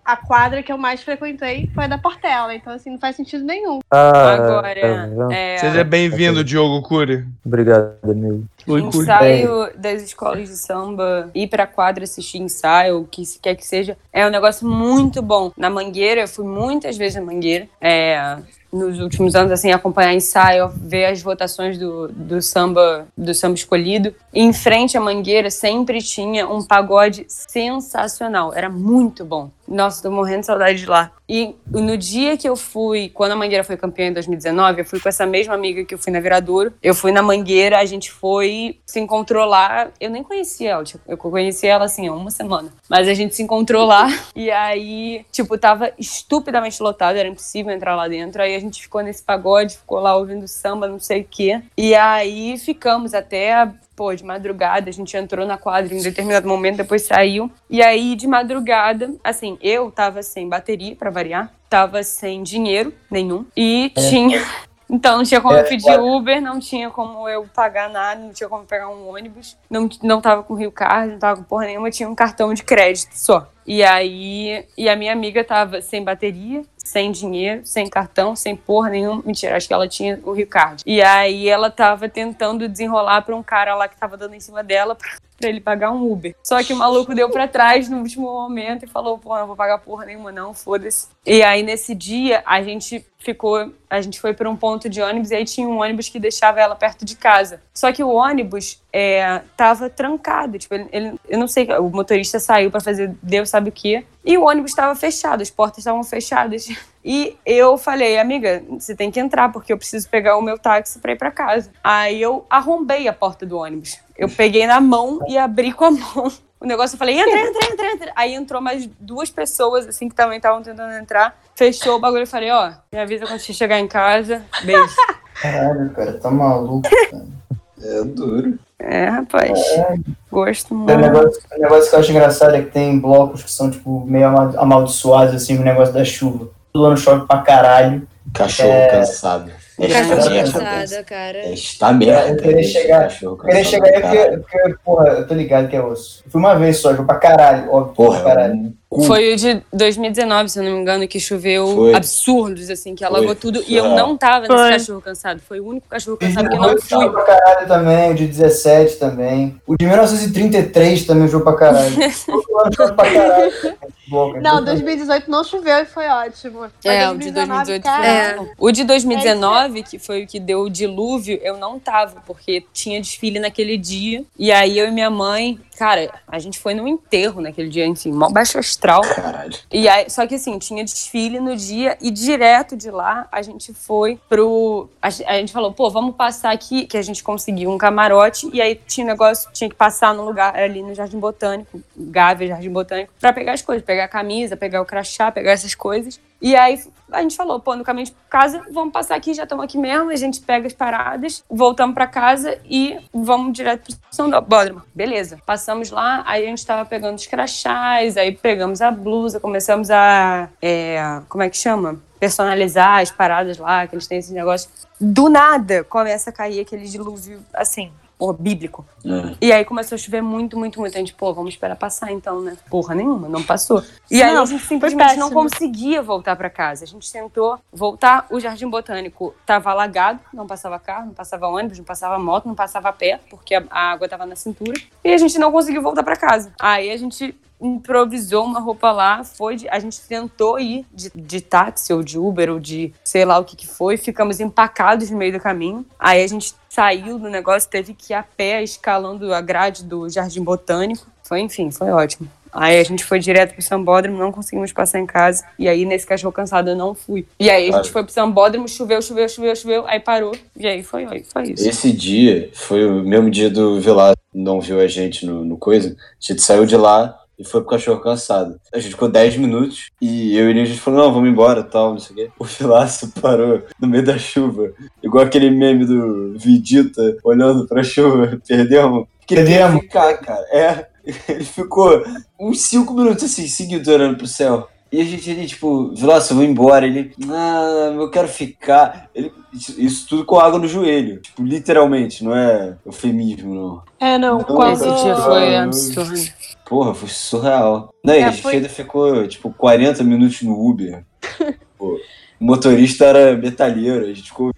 a quadra que eu mais frequentei foi a da Portela, então assim, não faz sentido nenhum. Ah, Agora, tá é, Seja bem-vindo, Diogo Cury. Obrigado, amigo. Oi, Cury. ensaio das escolas de samba, ir pra quadra assistir ensaio, o que se quer que seja, é um negócio muito bom. Na Mangueira, eu fui muitas vezes na Mangueira, é, nos últimos anos, assim, acompanhar ensaio, ver as votações do, do samba do samba escolhido. E em frente à Mangueira sempre tinha um pagode sensacional, era muito bom. Nossa, tô morrendo de saudade de lá. E no dia que eu fui, quando a Mangueira foi campeã em 2019, eu fui com essa mesma amiga que eu fui na Viradouro. Eu fui na Mangueira, a gente foi, se encontrou lá. Eu nem conhecia ela, tipo, eu conheci ela assim há uma semana. Mas a gente se encontrou lá e aí, tipo, tava estupidamente lotado, era impossível entrar lá dentro. Aí a gente ficou nesse pagode, ficou lá ouvindo samba, não sei o quê. E aí ficamos até pô, de madrugada, a gente entrou na quadra em determinado momento, depois saiu. E aí, de madrugada, assim, eu tava sem bateria, pra variar, tava sem dinheiro nenhum, e tinha. Então, não tinha como É, eu pedir. Uber, não tinha como eu pagar nada, não tinha como pegar um ônibus, não, não tava com Rio Card, não tava com porra nenhuma, tinha um cartão de crédito só. E aí, e a minha amiga tava sem bateria, sem dinheiro, sem cartão, sem porra nenhuma. Mentira, acho que ela tinha o Rio Card. E aí ela tava tentando desenrolar pra um cara lá que tava dando em cima dela pra ele pagar um Uber. Só que o maluco deu pra trás no último momento e falou: pô, não vou pagar porra nenhuma, não, foda-se. E aí nesse dia a gente ficou, a gente foi pra um ponto de ônibus e aí tinha um ônibus que deixava ela perto de casa. Só que o ônibus é, tava trancado, tipo, ele, ele- eu não sei, o motorista saiu pra fazer Deus sabe o quê. E o ônibus estava fechado, as portas estavam fechadas. E eu falei, amiga, você tem que entrar, porque eu preciso pegar o meu táxi pra ir pra casa. Aí eu arrombei a porta do ônibus. Eu peguei na mão e abri com a mão. O negócio, eu falei, entra, entra, entra, entra. Aí entrou mais duas pessoas, assim, que também estavam tentando entrar. Fechou o bagulho. Eu falei, ó, me avisa quando você chegar em casa. Beijo. Caralho, cara, tá maluco. Cara. É duro. É, rapaz. Gosto O muito. negócio, o negócio que eu acho engraçado é que tem blocos que são, tipo, meio ama- amaldiçoados, assim, o negócio da chuva. Todo ano chove pra caralho. Cachorro É. cansado. Cachorro Esta merda. cansada, cara. Esta merda. Eu queria chegar- cachorro Eu queria cansado chegar aí porque, porque, porra, eu tô ligado que é osso. Fui uma vez só, jogo pra caralho, óbvio. Porra, pra caralho. Cu. Foi o de 2019, se eu não me engano, que choveu Foi. absurdos, assim, que alagou Foi. tudo. E eu Surreal. não tava nesse Foi. cachorro cansado. Foi o único cachorro cansado que eu O não fui. pra caralho também, o de 17 também. O de 1933 também jogou pra caralho. Todo ano pra caralho. Bloco. Não, 2018 não choveu e foi ótimo. Mas É, o de 2018 foi ótimo. O de 2019, que foi o que deu o dilúvio, eu não tava, porque tinha desfile naquele dia. E aí eu e minha mãe, cara, a gente foi num enterro naquele dia, enfim, mó baixo astral. Caralho. E aí, só que assim, tinha desfile no dia e direto de lá a gente foi pro. A, a gente falou, pô, vamos passar aqui, que a gente conseguiu um camarote, e aí tinha um negócio, tinha que passar no lugar ali no Jardim Botânico, Gávea, Jardim Botânico, pra pegar as coisas, pegar a camisa, pegar o crachá, pegar essas coisas. E aí a gente falou, pô, no caminho de casa, vamos passar aqui, já estamos aqui mesmo, a gente pega as paradas, voltamos pra casa e vamos direto pro São Bódromo. Beleza. Passamos lá, aí a gente tava pegando os crachás, aí pegamos a blusa, começamos a. é, como é que chama? Personalizar as paradas lá, que eles têm esse negócio. Do nada começa a cair aquele dilúvio, assim, pô, bíblico. É. E aí começou a chover muito, muito, muito. A gente, pô, vamos esperar passar então, né? Porra nenhuma, não passou. E aí Não, a gente simplesmente não conseguia voltar pra casa. A gente tentou voltar, o Jardim Botânico tava alagado, não passava carro, não passava ônibus, não passava moto, não passava a pé, porque a, a água tava na cintura. E a gente não conseguiu voltar pra casa. Aí a gente improvisou uma roupa lá, foi de- a gente tentou ir de, de táxi ou de Uber ou de sei lá o que que foi, ficamos empacados no meio do caminho. Aí a gente saiu do negócio, teve que ir a pé escalando a grade do Jardim Botânico. Foi, enfim, foi ótimo. Aí a gente foi direto pro Sambódromo, não conseguimos passar em casa. E aí, nesse cachorro cansado, eu não fui. E aí a gente foi pro Sambódromo, choveu, choveu, choveu, choveu, aí parou. E aí foi, aí foi isso. Esse dia foi o mesmo dia do Vilar não viu a gente no, no coisa. A gente saiu de lá e foi pro cachorro cansado. A gente ficou 10 minutos e eu e a gente falou, não, vamos embora tal, não sei o quê. O Vilaço parou no meio da chuva, igual aquele meme do Vidita olhando pra chuva, perdemos. Porque ele Perdemos. queria ficar, cara. É, ele ficou uns 5 minutos assim, seguidos olhando pro céu. E a gente ali, tipo, Vilaço, eu vou embora. Ele, ah, eu quero ficar. Ele, isso, isso tudo com água no joelho. Tipo, literalmente, não é eufemismo, não. É, não. Não, Quando... Esse dia foi absurdo. Porra, foi surreal. Não, e É, a gente foi- ainda ficou, tipo, 40 minutos no Uber. Pô, o motorista era metalheiro, a gente ficou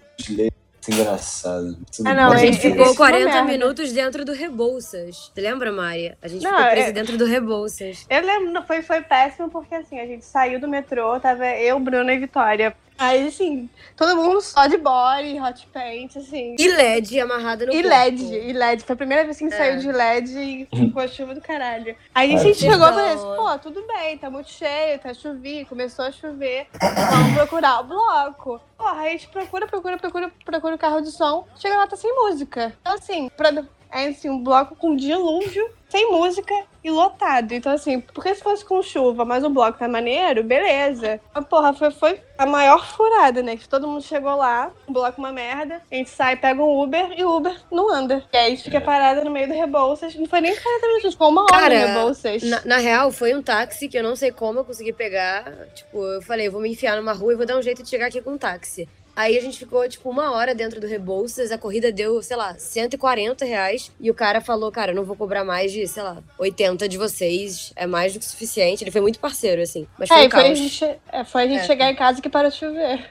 engraçado. Tudo Ah, não, A gente é- ficou esse foi 40 merda. minutos dentro do Rebouças. Você lembra, Maria? A gente Não, ficou preso é- dentro do Rebouças. Eu lembro, foi, foi péssimo porque assim, a gente saiu do metrô, tava eu, Bruna e Vitória. Aí, assim, todo mundo só de body, hot paint, assim. E LED amarrada no E corpo. LED, e LED. Foi a primeira vez que a gente É. saiu de LED e ficou a chuva do caralho. Aí a gente chegou e falou assim, pô, tudo bem, tá muito cheio, tá chovendo, começou a chover. Vamos procurar o bloco. Porra, aí a gente procura, procura, procura, procura o carro de som. Chega lá, tá sem música. Então, assim, pra, é assim, um bloco com dilúvio, sem música e lotado. Então, assim, porque se fosse com chuva, mas o bloco tá maneiro, beleza. Mas, porra, foi, foi a maior furada, né? Que todo mundo chegou lá, o bloco uma merda, a gente sai, pega um Uber e o Uber não anda. E aí a gente fica parada no meio do Rebouças. Não foi nem 40 minutos, ficou uma hora Cara, no Rebouças. Na, na real, foi um táxi que eu não sei como eu consegui pegar. Tipo, eu falei, eu vou me enfiar numa rua e vou dar um jeito de chegar aqui com um táxi. Aí a gente ficou, tipo, uma hora dentro do Rebouças, a corrida deu, sei lá, 140 reais. E o cara falou, cara, eu não vou cobrar mais de, sei lá, 80 de vocês. É mais do que suficiente. Ele foi muito parceiro, assim. Mas foi É, um e foi a gente, é, foi a gente É. chegar em casa que parou de chover.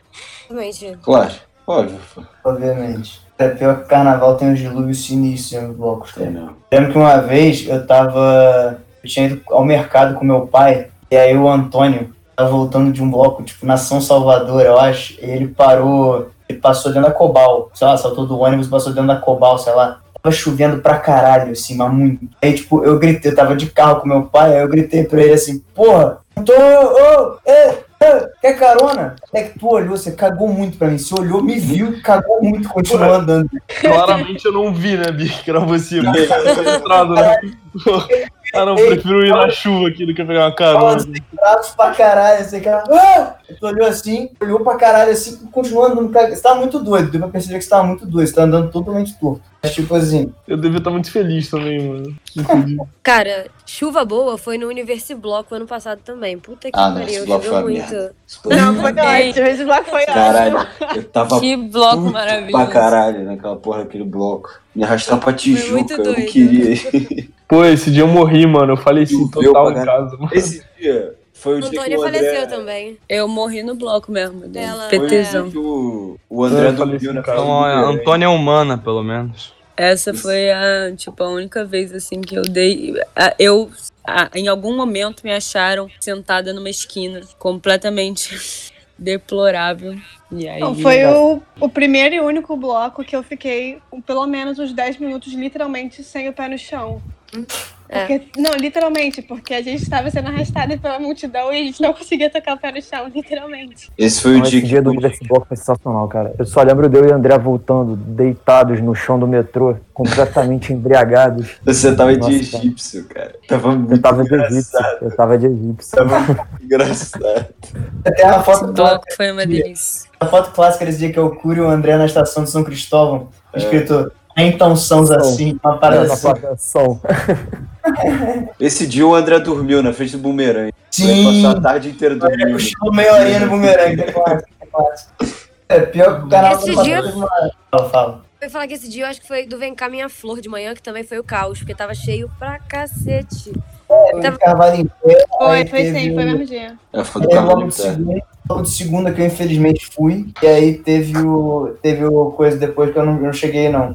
Realmente. Claro, óbvio. Obviamente. É pior que o carnaval tem uns dilúvios sinistros nos blocos, Tem cara. não. Lembro que uma vez eu tava. Eu tinha ido ao mercado com meu pai, e aí o Antônio tava voltando de um bloco, tipo, na São Salvador, eu acho, e ele parou. Ele passou dentro da Cobal, sei lá, saltou do ônibus e passou dentro da Cobal, sei lá. Tava chovendo pra caralho, assim, mas muito. Aí, tipo, eu gritei, eu tava de carro com meu pai, aí eu gritei pra ele assim, porra, Antônio, ô, é, é, quer carona? É que tu olhou, você cagou muito pra mim. Você olhou, me viu, cagou muito, continuou andando. Claramente eu não vi, né, Bi? Que era você. tá registrado, né? Ah, não, prefiro ir na chuva aqui do que pegar uma carona. braços pra caralho, assim, cara. Ah! Tu olhou assim, olhou pra caralho assim, andando. Pra... Você tava muito doido, deu pra perceber que você tava muito doido, você tá andando totalmente torto. Mas, tipo assim, Eu devia estar muito feliz também, mano. Cara, chuva boa foi no Universibloco ano passado também. Puta que Ah, não, pariu, bloco choveu muito. bloco- Não, foi ótimo. Esse bloco foi ótimo. Caralho, eu tava Que bloco maravilhoso. pra caralho naquela porra daquele bloco. Me arrastar pra Tijuca, eu não queria. Pô, esse dia eu morri, mano. Eu faleci Choveu total em casa, mano. Esse dia foi o dia que Antônia o André... faleceu também. Eu morri no bloco mesmo. Ela- Foi o dia PTzão. que o, o André Eu dormiu na casa Então, a. Antônia é humana, pelo menos. Essa foi a, tipo, a única vez assim que eu dei. Eu, em algum momento, me acharam sentada numa esquina, completamente deplorável. E aí. Não, foi o, o primeiro e único bloco que eu fiquei pelo menos uns 10 minutos literalmente sem o pé no chão. É. Porque- Não, literalmente, porque a gente estava sendo arrastada pela multidão e a gente não conseguia tocar o pé no chão, literalmente. Esse foi o dia dia do desse bloco foi sensacional, cara. Eu só lembro de eu e o André voltando, deitados no chão do metrô, completamente embriagados. Você tava de Nossa, cara. egípcio, cara. Tava muito Eu tava de egípcio. engraçado. Eu tava de egípcio. Tava muito engraçado. Tem uma foto, bloco foi uma delícia. a foto clássica desse dia que eu curo e o André na estação de São Cristóvão, escrito então sãos assim, uma parada Na assim. placa som. Esse dia o André dormiu na frente do bumerangue. Sim, passou a tarde inteira dormindo. puxou meia horinha no bumerangue, é pior que o canal Esse do dia- Fala, fala. Eu ia falar que esse dia eu acho que foi do Vem cá minha flor de manhã, que também foi o caos, porque tava cheio pra cacete. Tava- Carvalho em pé. Foi, foi teve sim, foi mesmo dia. É, foi do Carvalho de Pé. logo de segunda que eu infelizmente fui. E aí teve o. Teve o coisa depois que eu não, eu não cheguei, não.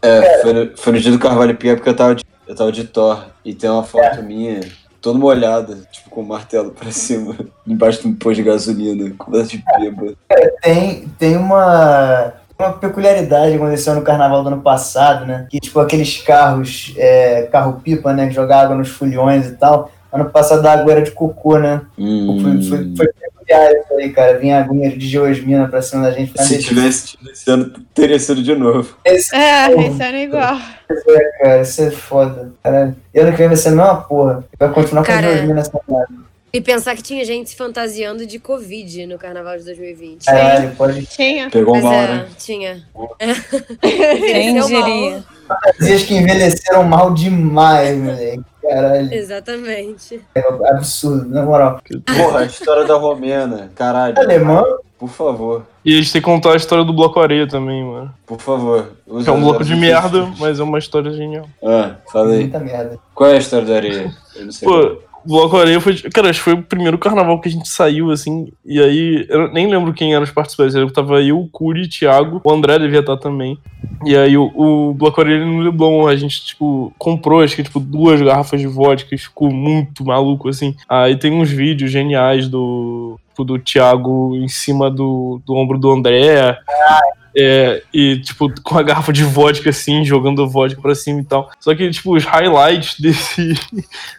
É, foi no, foi no dia do Carvalho Pé porque eu tava de, eu tava de Thor. E tem uma foto minha, toda molhada, tipo com o martelo pra cima, embaixo de um posto de gasolina, com de bêbado. Tem, tem uma. Uma peculiaridade que aconteceu no carnaval do ano passado, né? Que, tipo, aqueles carros, é, carro-pipa, né? Que jogavam água nos fulhões e tal. Ano passado a água era de cocô, né? Hum, Foi, foi, foi peculiar isso aí, cara. Vinha aguinha de geosmina pra cima da gente. Se tivesse tido esse ano, teria sido de novo. É, esse ano é igual. cara. Isso é foda. Caralho. E ano que vem vai ser a mesma porra. Vai continuar com Cara, geosmina nessa merda. E pensar que tinha gente se fantasiando de Covid no carnaval de 2020. Caralho, pode. Tinha. Pegou Pois mal, é, né? tinha. Quem diria? Dias que envelheceram mal demais, moleque. Caralho. Exatamente. É absurdo, na moral. Porra, a história da Romena, caralho. Alemão? Por favor, E a gente tem que contar a história do Bloco Areia também, mano. por favor. Que é um bloco de merda, mas é uma história genial. Ah, fala aí. Muita merda. Qual é a história da areia? Eu não sei. Pô, Bloco Areia foi. Cara, acho que foi o primeiro carnaval que a gente saiu, assim. E aí, eu nem lembro quem eram os participantes. Eu tava eu, o Curi, o Thiago, o André devia estar também. E aí, o, o Bloco Areia no Leblon, a gente, tipo, comprou, acho que, tipo, duas garrafas de vodka e ficou muito maluco, assim. Aí tem uns vídeos geniais do. tipo, Do Thiago em cima do, do ombro do André. É, e, tipo, com a garrafa de vodka, assim, jogando vodka pra cima e tal. Só que, tipo, os highlights desse,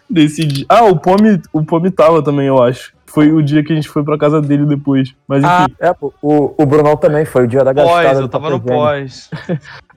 desse dia. Ah, o Pome, o Pome tava também, eu acho. Foi o dia que a gente foi pra casa dele depois. Mas enfim. É, pô, o, o Brunão também foi o dia da gastada. Pós, do eu tava no pós.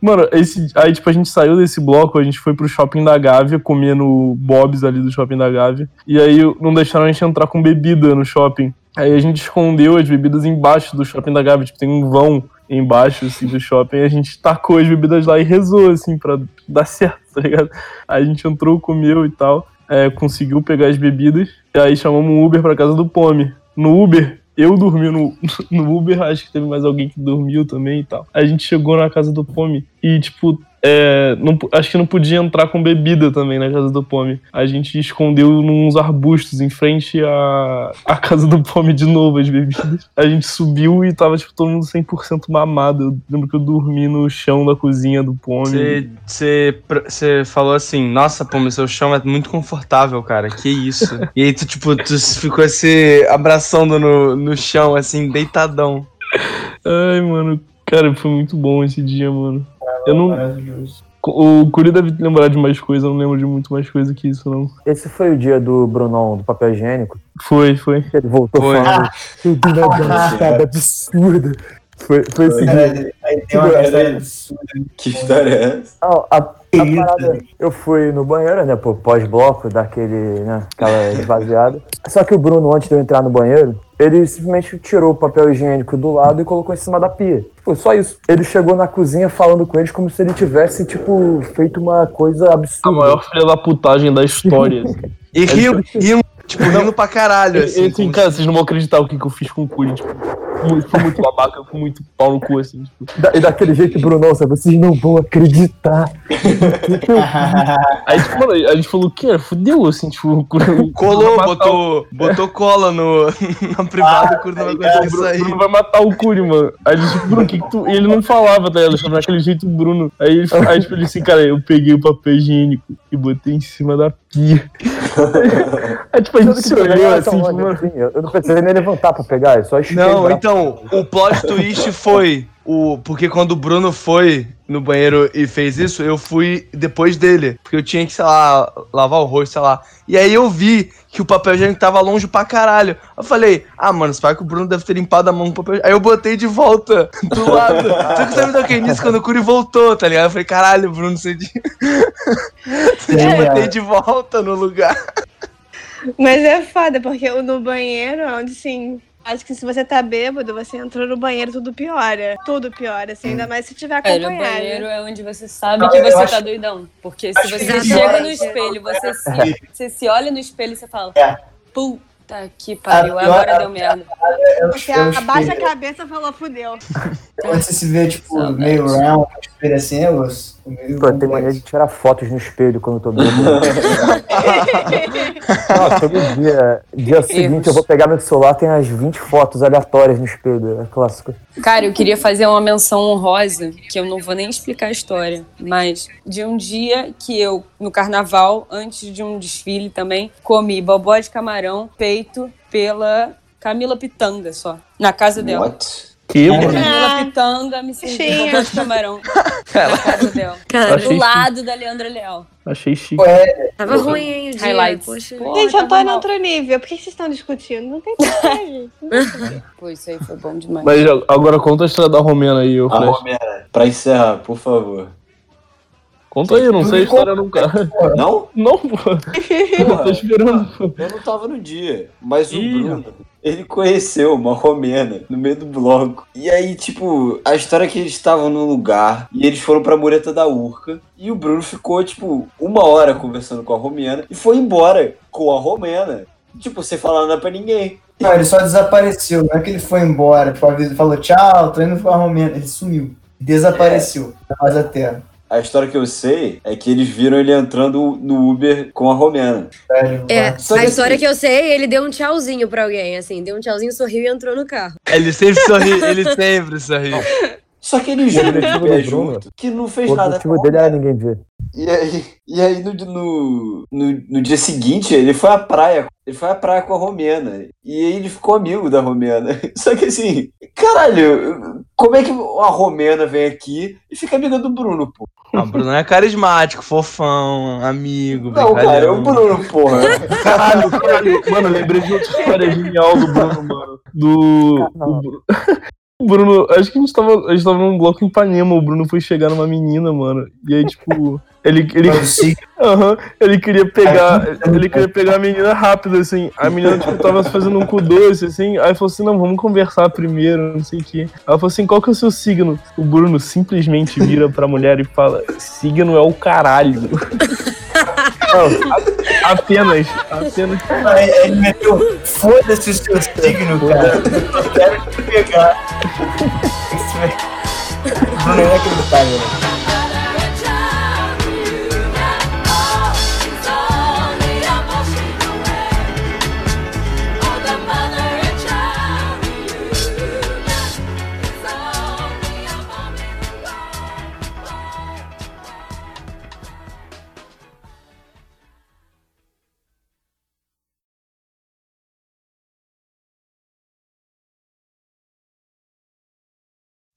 Mano, esse, aí, tipo, a gente saiu desse bloco, a gente foi pro shopping da Gávea, comer no Bob's ali do shopping da Gávea. E aí não deixaram a gente entrar com bebida no shopping. Aí a gente escondeu as bebidas embaixo do shopping da Gávea, tipo, tem um vão embaixo, assim, do shopping. A gente tacou as bebidas lá e rezou, assim, pra dar certo, tá ligado? A gente entrou, comeu e tal, é, conseguiu pegar as bebidas. E aí chamamos um Uber pra casa do Pome. No Uber, eu dormi no, no Uber, acho que teve mais alguém que dormiu também e tal. A gente chegou na casa do Pome e, tipo, é, não, acho que não podia entrar com bebida também na casa do Pome. A gente escondeu nos arbustos em frente à, à casa do Pome de novo as bebidas. A gente subiu e tava, tipo, todo mundo 100% mamado. Eu lembro que eu dormi no chão da cozinha do Pome. Você- falou assim, nossa, mas seu chão é muito confortável, cara. Que isso? e aí tu, tipo, tu ficou se abraçando no, no chão, assim, deitadão. Ai, mano, cara, foi muito bom esse dia, mano. Eu não. O Curi deve lembrar de mais coisa, eu não lembro de muito mais coisa que isso, não. Esse foi o dia do Brunão do papel higiênico. Foi, foi. Ele voltou Foi. falando. Eu dei uma absurda. Foi, foi esse dia. Caralho, aí tem uma história absurda. Que história é essa? Não, a, a parada, eu fui no banheiro, né, pô, pós-bloco, daquele, né, aquela esvaziada. Só que o Bruno, antes de eu entrar no banheiro, ele simplesmente tirou o papel higiênico do lado e colocou em cima da pia. Tipo, só isso. Ele chegou na cozinha falando com eles como se ele tivesse, tipo, feito uma coisa A absurda. maior filha da putagem da história. E rindo, rindo tipo, rindo pra caralho, E, assim. assim, como cara, vocês não vão acreditar o que, que eu fiz com o Curi, tipo. Muito, fui muito babaca, fui muito pau no cu, assim, tipo. Da- E daquele jeito, Brunão, sabe? Vocês não vão acreditar. Aí, tipo, mano, a gente falou, que fudeu, assim, tipo, o Bruno Colou, vai matar botou, botou cola no, na privada, o Curi não vai o- conseguir o Bruno- sair. o Bruno vai matar o Curi, mano. Aí ele tipo, Bruno, o que que tu... E ele não falava, tá ligado? Chamava aquele jeito Bruno. Aí ele, aí, tipo, ele assim, cara, eu peguei o papel higiênico e botei em cima da pia. Aí, tipo, a gente se olhou, assim, tipo, mano... Eu não precisei nem levantar pra pegar, é só esquerda. Não, então, o plot twist foi o. Porque quando o Bruno foi no banheiro e fez isso, eu fui depois dele. Porque eu tinha que, sei lá, lavar o rosto, sei lá. E aí eu vi que o papel higiênico tava longe pra caralho. Eu falei, ah, mano, vai que o Bruno deve ter limpado a mão com o papel. Aí eu botei de volta do lado. Só que eu me toquei nisso quando o Curi voltou, tá ligado? Eu falei, caralho, Bruno, você. de- eu botei de volta no lugar. Mas é foda, porque o no banheiro, é onde assim. Acho que se você tá bêbado, você entrou no banheiro, tudo piora. Tudo piora, assim, ainda mais se tiver É, no acompanhado. banheiro é onde você sabe Ah, que você acho- tá doidão. Porque se você chega pior no é- espelho, você se, você se olha no espelho e você fala, É. puta que pariu, agora a deu merda. É o- Você é o abaixa a cabeça e falou, fudeu. Quando você se vê, tipo, meio round, espelho assim, osso. Meio Pô, eu tenho mania de tirar fotos no espelho quando eu tô bêbado. Não, todo dia. Dia seguinte eu vou pegar meu celular, tem as 20 fotos aleatórias no espelho. É clássico. Cara, eu queria fazer uma menção honrosa, que eu não vou nem explicar a história, mas de um dia que eu, no carnaval, antes de um desfile também, comi bobó de camarão feito pela Camila Pitanga só, na casa dela. What? Que, A mano? Camila Pitanga me serviu Sim. bobó de camarão dela. Cara, Do lado da Leandra Leal. Achei chique. Pô, é, tava ruim, hein, o dia. Highlights. Poxa. Gente, eu tô em outro nível. Por que vocês estão discutindo? Não tem porquê, gente. Pô, isso aí foi bom demais. Mas agora conta a história da Romena aí, ô A. Romera, pra encerrar, por favor. Conta aí, eu não sei a história nunca. Não? Não, pô. Eu tô esperando. pô. Eu não tava no dia, mas o Ih, Bruno, ele conheceu uma romena no meio do bloco. E aí, tipo, a história é que eles estavam num lugar e eles foram pra mureta da Urca. E o Bruno ficou, tipo, uma hora conversando com a romena e foi embora com a romena. Tipo, sem falar nada pra ninguém. Não, ele só desapareceu. Não é que ele foi embora, tipo, falou tchau, tô indo com a Romena. Ele sumiu. Desapareceu. Da terra. A história que eu sei é que eles viram ele entrando no Uber com a romena. É. Só a história assim- que eu sei, ele deu um tchauzinho pra alguém, assim, deu um tchauzinho, sorriu e entrou no carro. Ele sempre sorri, ele sempre sorri. Só que O de do pé Bruno- junto, que não fez O nada. objetivo dele era ninguém ver. E aí, e aí no, no, no, no dia seguinte, ele foi à praia. Ele foi à praia com a Romena. E aí ele ficou amigo da Romena. Só que assim, caralho, como é que a Romena vem aqui e fica amiga do Bruno, pô? Não, o Bruno é carismático, fofão, amigo, Não, cara, é o. Bruno, porra. Caralho, caralho. Mano, eu lembrei de outra história genial do Bruno, mano. Do. do O Bruno, acho que a gente, tava, a gente tava num bloco em Ipanema, o Bruno foi chegar numa menina, mano. E aí, tipo, ele, ele, Aham, ele queria pegar, ele queria pegar a menina rápido, assim. A menina, tipo, tava fazendo um cu doce, assim. Aí falou assim, não, vamos conversar primeiro, não sei o quê. Ela falou assim, qual que é o seu signo? O Bruno simplesmente vira pra mulher e fala, signo é o caralho. Não, a- apenas, apenas. Ele meteu, foda-se o seu signo, cara. Eu quero te pegar. Isso é- é inacreditável, né?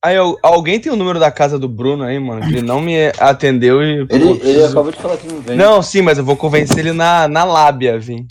Aí, alguém tem o número da casa do Bruno aí, mano? Ele não me atendeu e. Ele, pô, ele preciso- acabou de falar que não vem. Não, sim, mas eu vou convencer ele na, na lábia, vim.